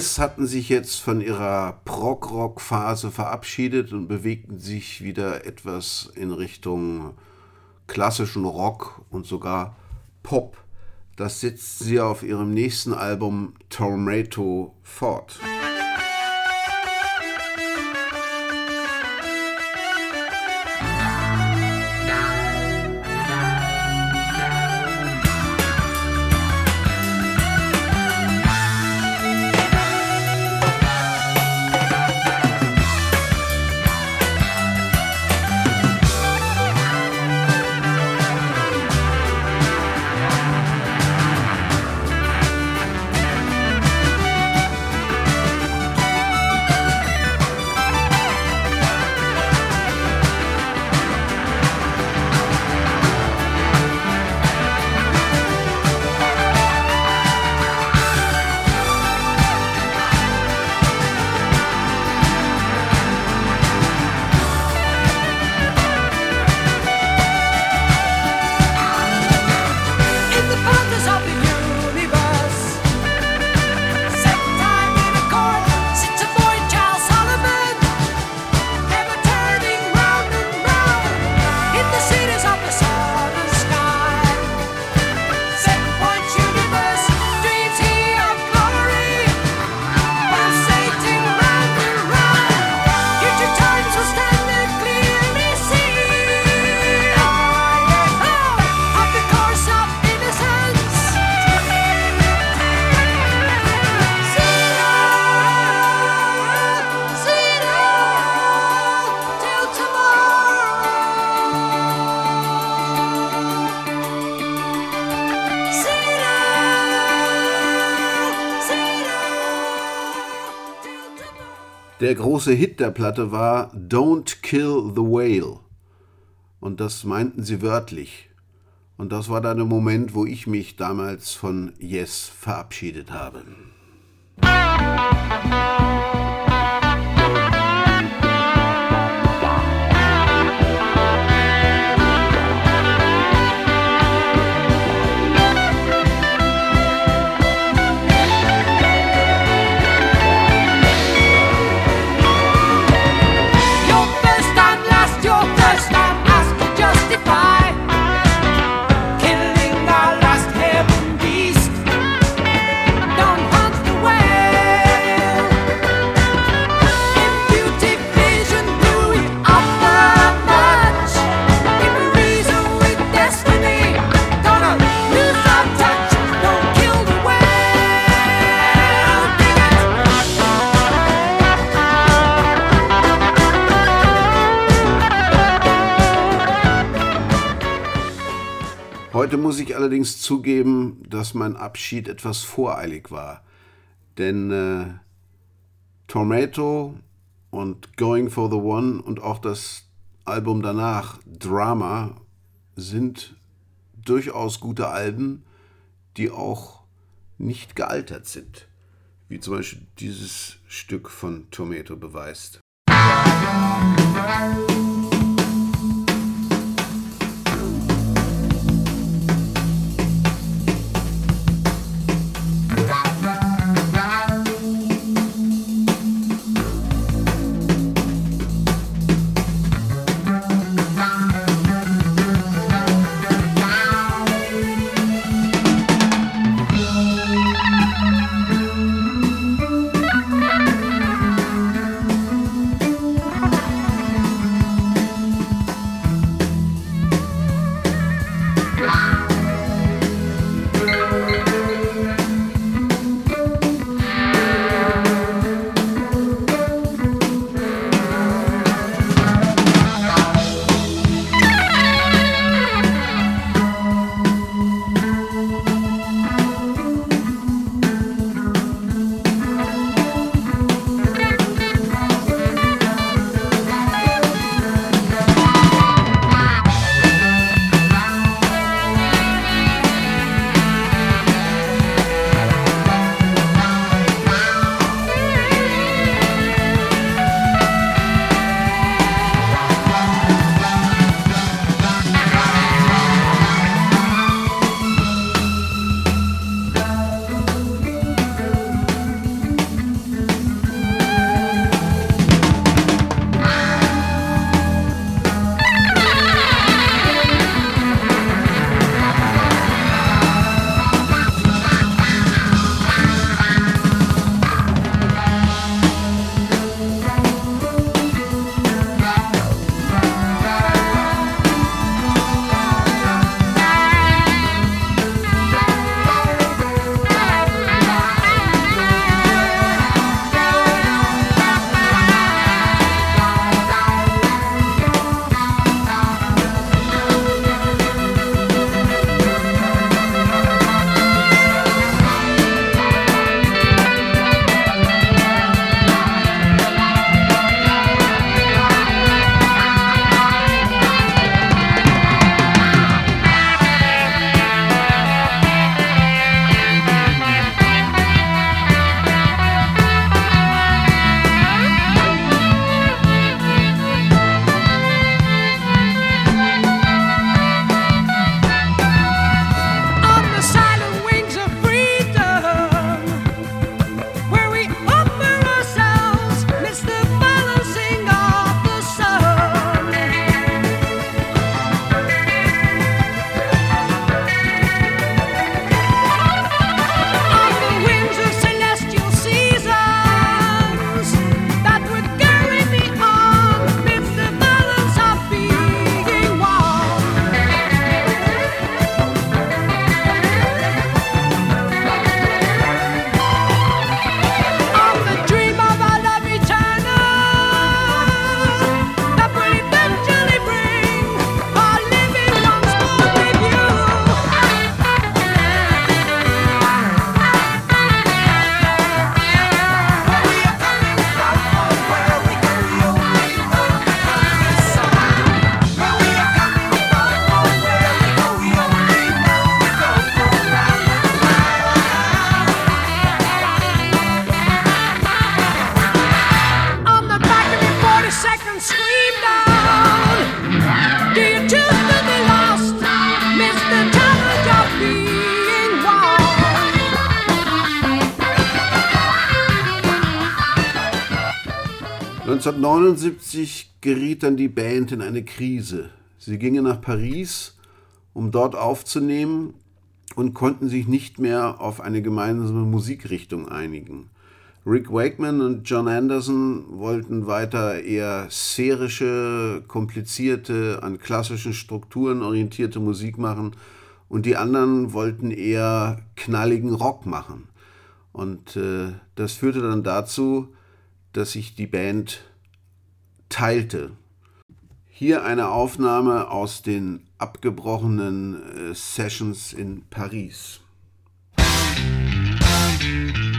Yes hatten sich jetzt von ihrer Prog-Rock-Phase verabschiedet und bewegten sich wieder etwas in Richtung klassischen Rock und sogar Pop. das setzt sie auf ihrem nächsten Album Tomato fort. Große Hit der Platte war Don't Kill the Whale. Und das meinten sie wörtlich. Und das war dann der Moment, wo ich mich damals von Yes verabschiedet habe. Your muss ich allerdings zugeben, dass mein Abschied etwas voreilig war. Denn äh, Tomato und Going for the One und auch das Album danach, Drama, sind durchaus gute Alben, die auch nicht gealtert sind. Wie zum Beispiel dieses Stück von Tomato beweist. Zero, 1979 geriet dann die Band in eine Krise. Sie gingen nach Paris, um dort aufzunehmen und konnten sich nicht mehr auf eine gemeinsame Musikrichtung einigen. Rick Wakeman und John Anderson wollten weiter eher sphärische, komplizierte, an klassischen Strukturen orientierte Musik machen und die anderen wollten eher knalligen Rock machen. Und äh, das führte dann dazu, dass sich die Band teilte. Hier eine Aufnahme aus den abgebrochenen äh, Sessions in Paris. Come,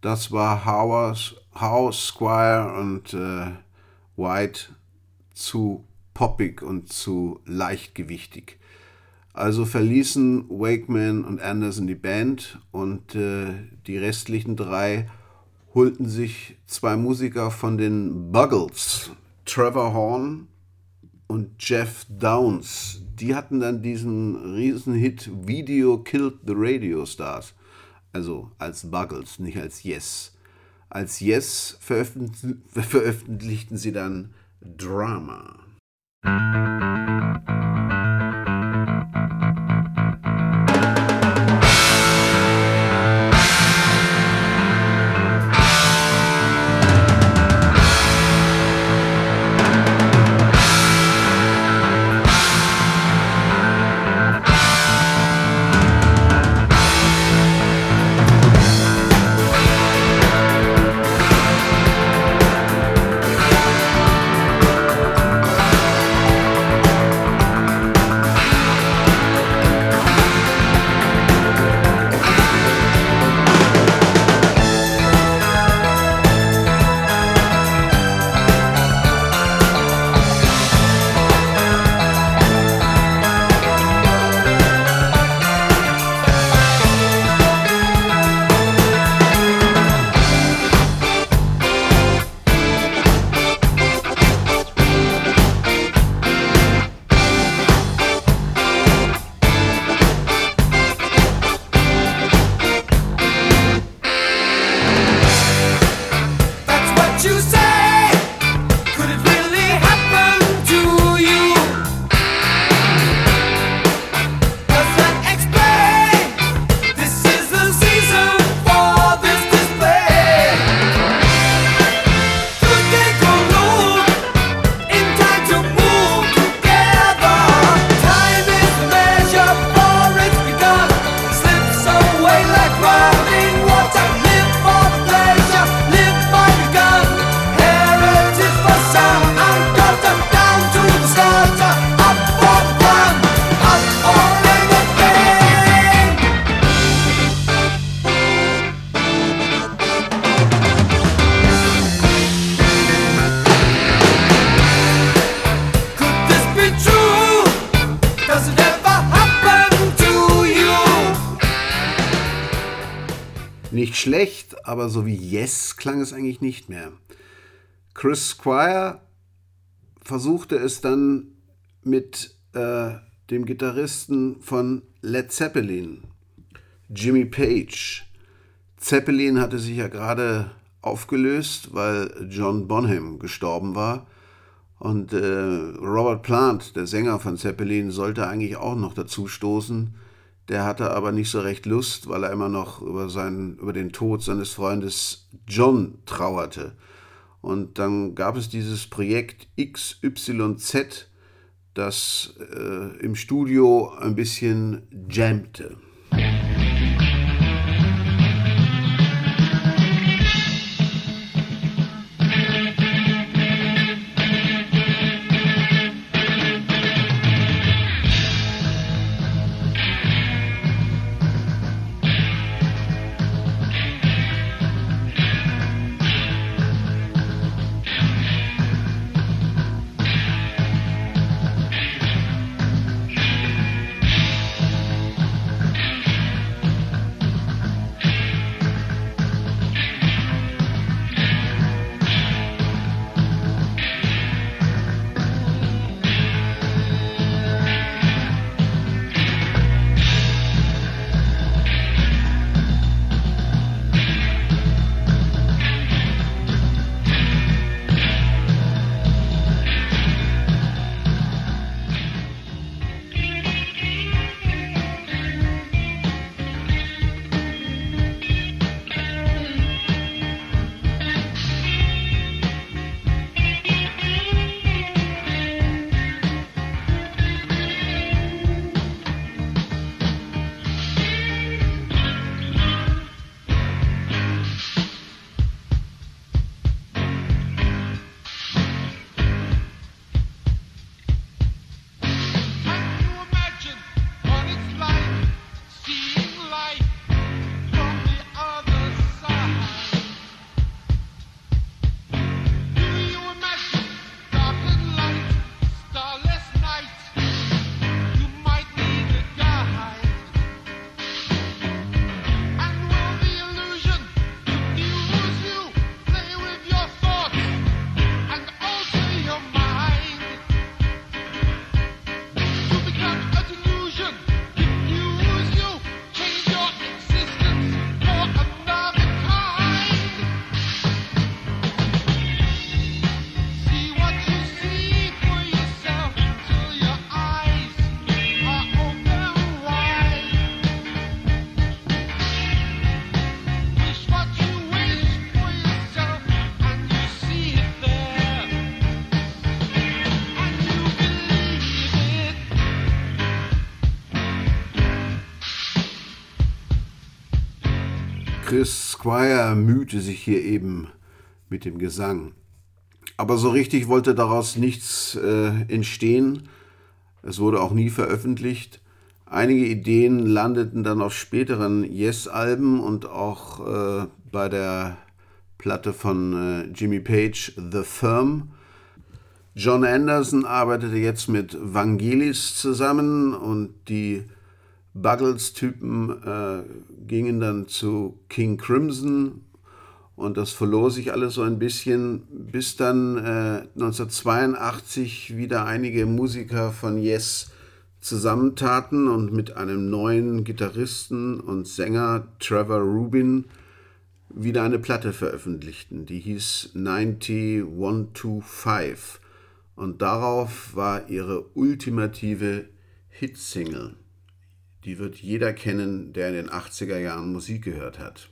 Das war House, House Squire und äh, White zu poppig und zu leichtgewichtig. Also verließen Wakeman und Anderson die Band und äh, die restlichen drei holten sich zwei Musiker von den Buggles, Trevor Horn und Jeff Downs. Die hatten dann diesen Riesenhit Video Killed the Radio Stars. Also als Buggles, nicht als Yes. Als Yes veröffentlich veröffentlichten sie dann Drama. Aber so wie Yes klang es eigentlich nicht mehr. Chris Squire versuchte es dann mit äh, dem Gitarristen von Led Zeppelin, Jimmy Page. Zeppelin hatte sich ja gerade aufgelöst, weil John Bonham gestorben war. Und äh, Robert Plant, der Sänger von Zeppelin, sollte eigentlich auch noch dazu stoßen. Der hatte aber nicht so recht Lust, weil er immer noch über, seinen, über den Tod seines Freundes John trauerte. Und dann gab es dieses Projekt XYZ, das äh, im Studio ein bisschen jammte. Squire mühte sich hier eben mit dem Gesang. Aber so richtig wollte daraus nichts äh, entstehen. Es wurde auch nie veröffentlicht. Einige Ideen landeten dann auf späteren Yes-Alben und auch äh, bei der Platte von äh, Jimmy Page, The Firm. John Anderson arbeitete jetzt mit Vangelis zusammen und die Buggles-Typen äh, gingen dann zu King Crimson und das verlor sich alles so ein bisschen, bis dann äh, 1982 wieder einige Musiker von Yes zusammentaten und mit einem neuen Gitarristen und Sänger Trevor Rubin wieder eine Platte veröffentlichten, die hieß 90125 und darauf war ihre ultimative Hitsingle. Die wird jeder kennen, der in den 80er Jahren Musik gehört hat.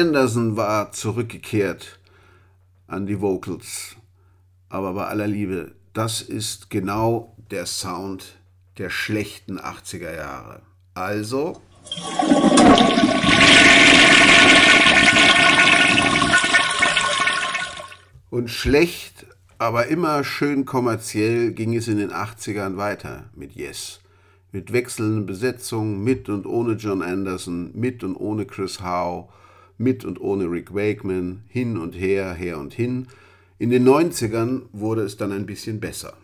Anderson war zurückgekehrt an die Vocals. Aber bei aller Liebe, das ist genau der Sound der schlechten 80er Jahre. Also. Und schlecht, aber immer schön kommerziell ging es in den 80ern weiter mit Yes. Mit wechselnden Besetzungen, mit und ohne John Anderson, mit und ohne Chris Howe, mit und ohne Rick Wakeman, hin und her, her und hin. In den 90ern wurde es dann ein bisschen besser.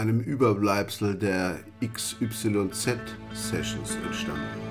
Einem Überbleibsel der XYZ-Sessions entstanden.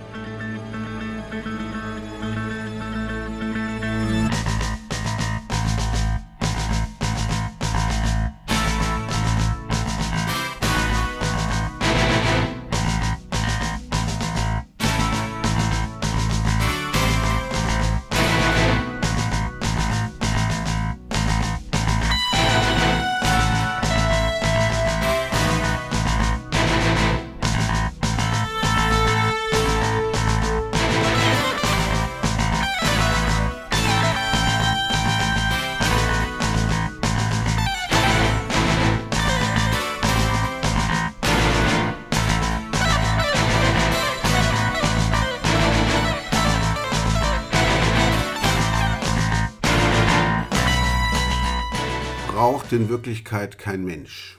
Braucht in Wirklichkeit kein Mensch.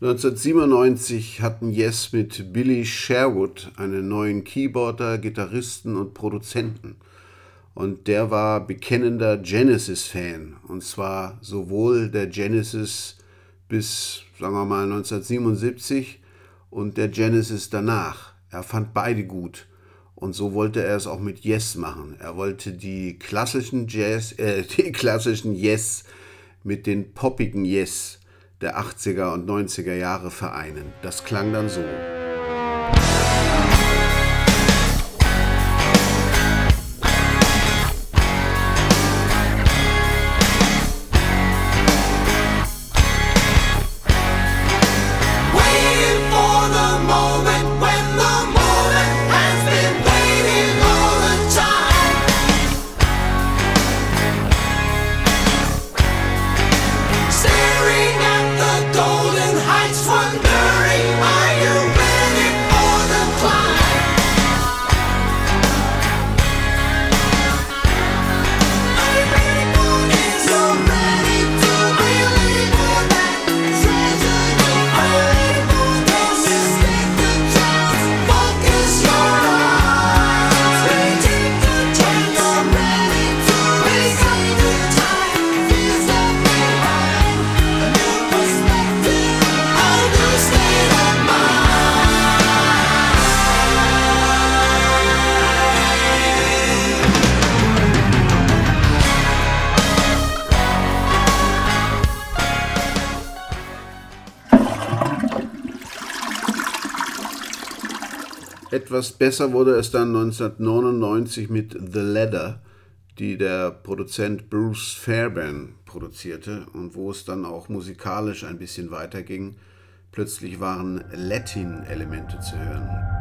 ...1997 hatten Yes mit Billy Sherwood einen neuen Keyboarder, Gitarristen und Produzenten. Und der war bekennender Genesis-Fan. Und zwar sowohl der Genesis bis, sagen wir mal, 1977 und der Genesis danach. Er fand beide gut. Und so wollte er es auch mit Yes machen. Er wollte die klassischen Jazz, äh, die klassischen Yes mit den poppigen Yes der 80er und 90er Jahre vereinen. Das klang dann so. Besser wurde es dann 1999 mit The Ladder, die der Produzent Bruce Fairbairn produzierte und wo es dann auch musikalisch ein bisschen weiterging. Plötzlich waren Latin-Elemente zu hören.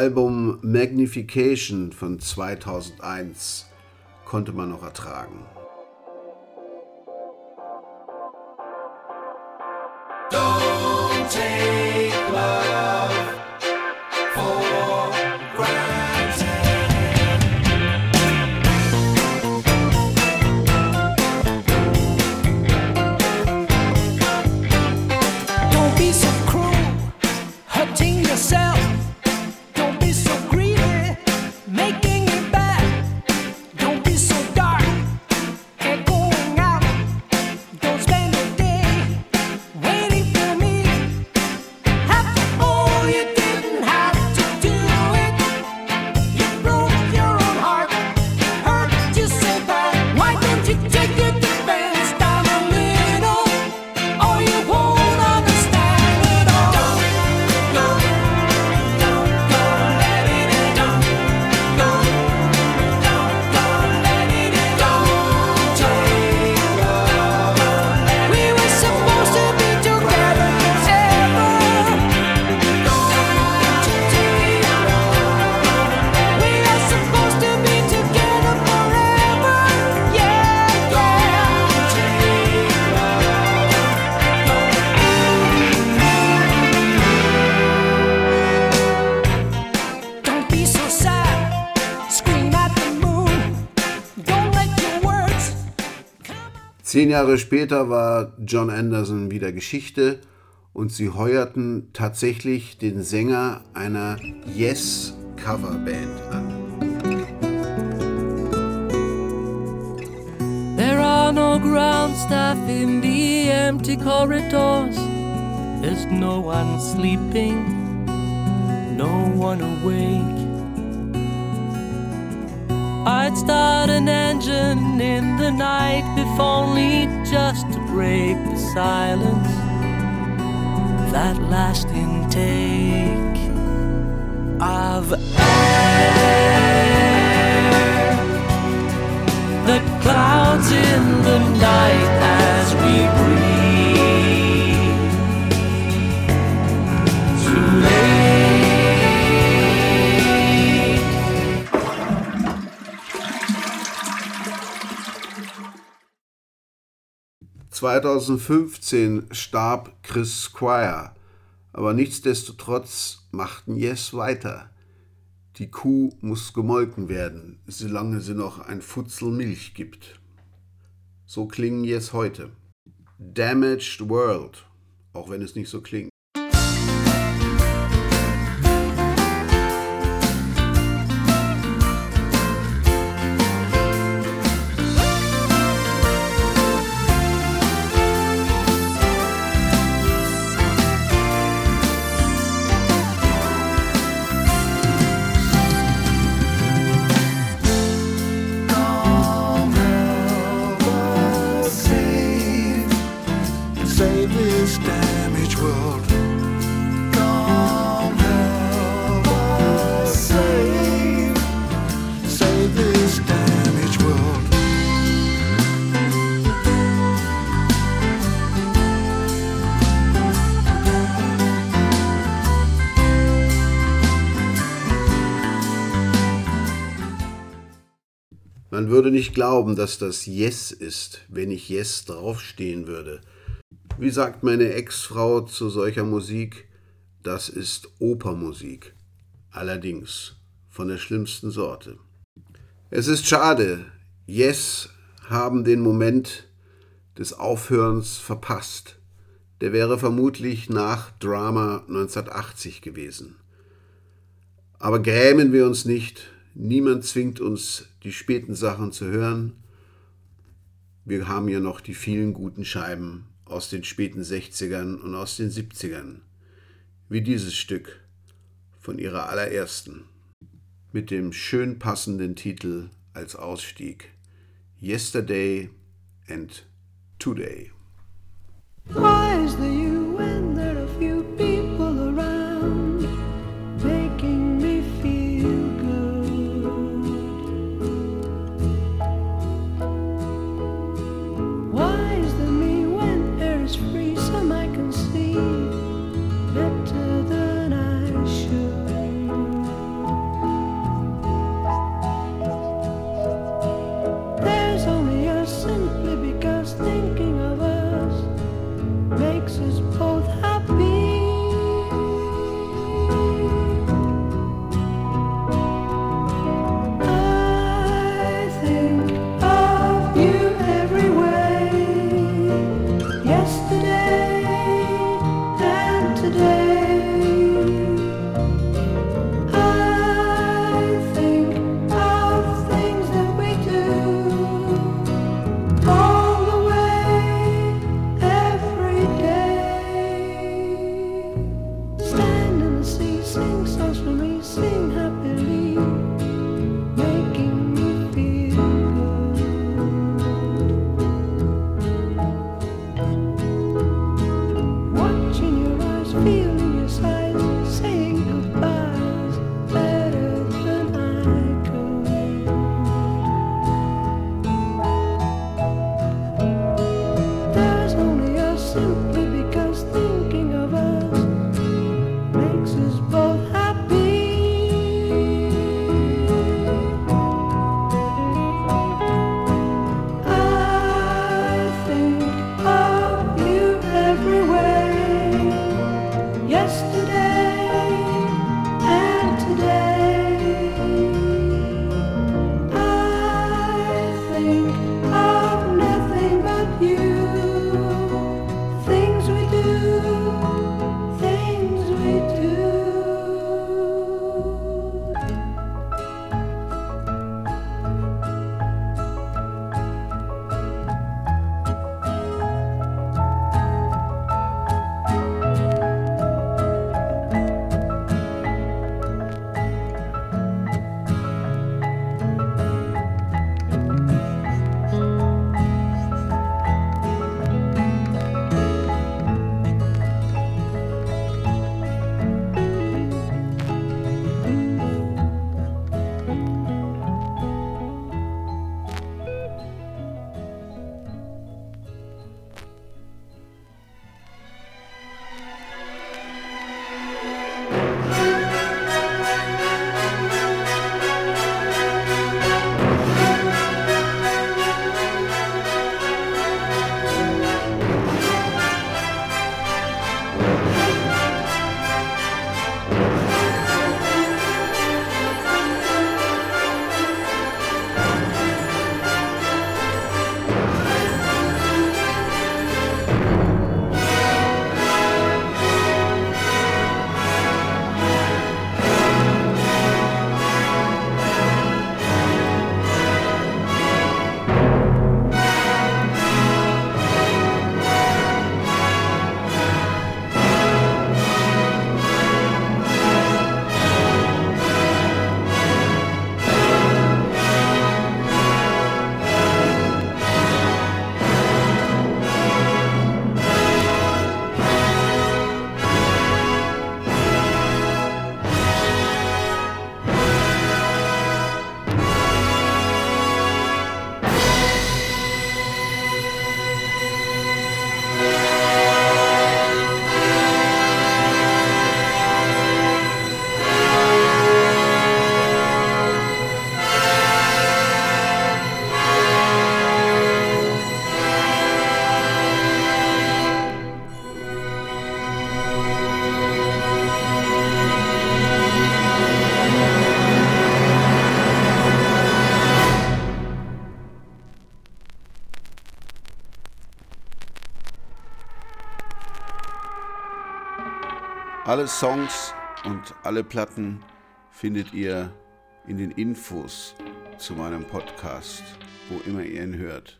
Album Magnification von 2001 konnte man noch ertragen. Zehn Jahre später war John Anderson wieder Geschichte und sie heuerten tatsächlich den Sänger einer Yes-Coverband an. There are no ground staff in the empty corridors. There's no one sleeping, no one awake. I'd start an engine in the night. Only just to break the silence. That last intake of air. The clouds in the night as we breathe. 2015 starb Chris Squire, aber nichtsdestotrotz machten Yes weiter. Die Kuh muss gemolken werden, solange sie noch ein Futzel Milch gibt. So klingen Yes heute. Damaged World, auch wenn es nicht so klingt. Würde nicht glauben, dass das Yes ist, wenn nicht Yes draufstehen würde. Wie sagt meine Ex-Frau zu solcher Musik? Das ist Opermusik. Allerdings von der schlimmsten Sorte. Es ist schade, Yes haben den Moment des Aufhörens verpasst. Der wäre vermutlich nach Drama 1980 gewesen. Aber grämen wir uns nicht, niemand zwingt uns, die späten Sachen zu hören. Wir haben ja noch die vielen guten Scheiben aus den späten 60ern und aus den 70ern, wie dieses Stück von ihrer allerersten, mit dem schön passenden Titel als Ausstieg Yesterday and Today. Why is there Alle Songs und alle Platten findet ihr in den Infos zu meinem Podcast, wo immer ihr ihn hört.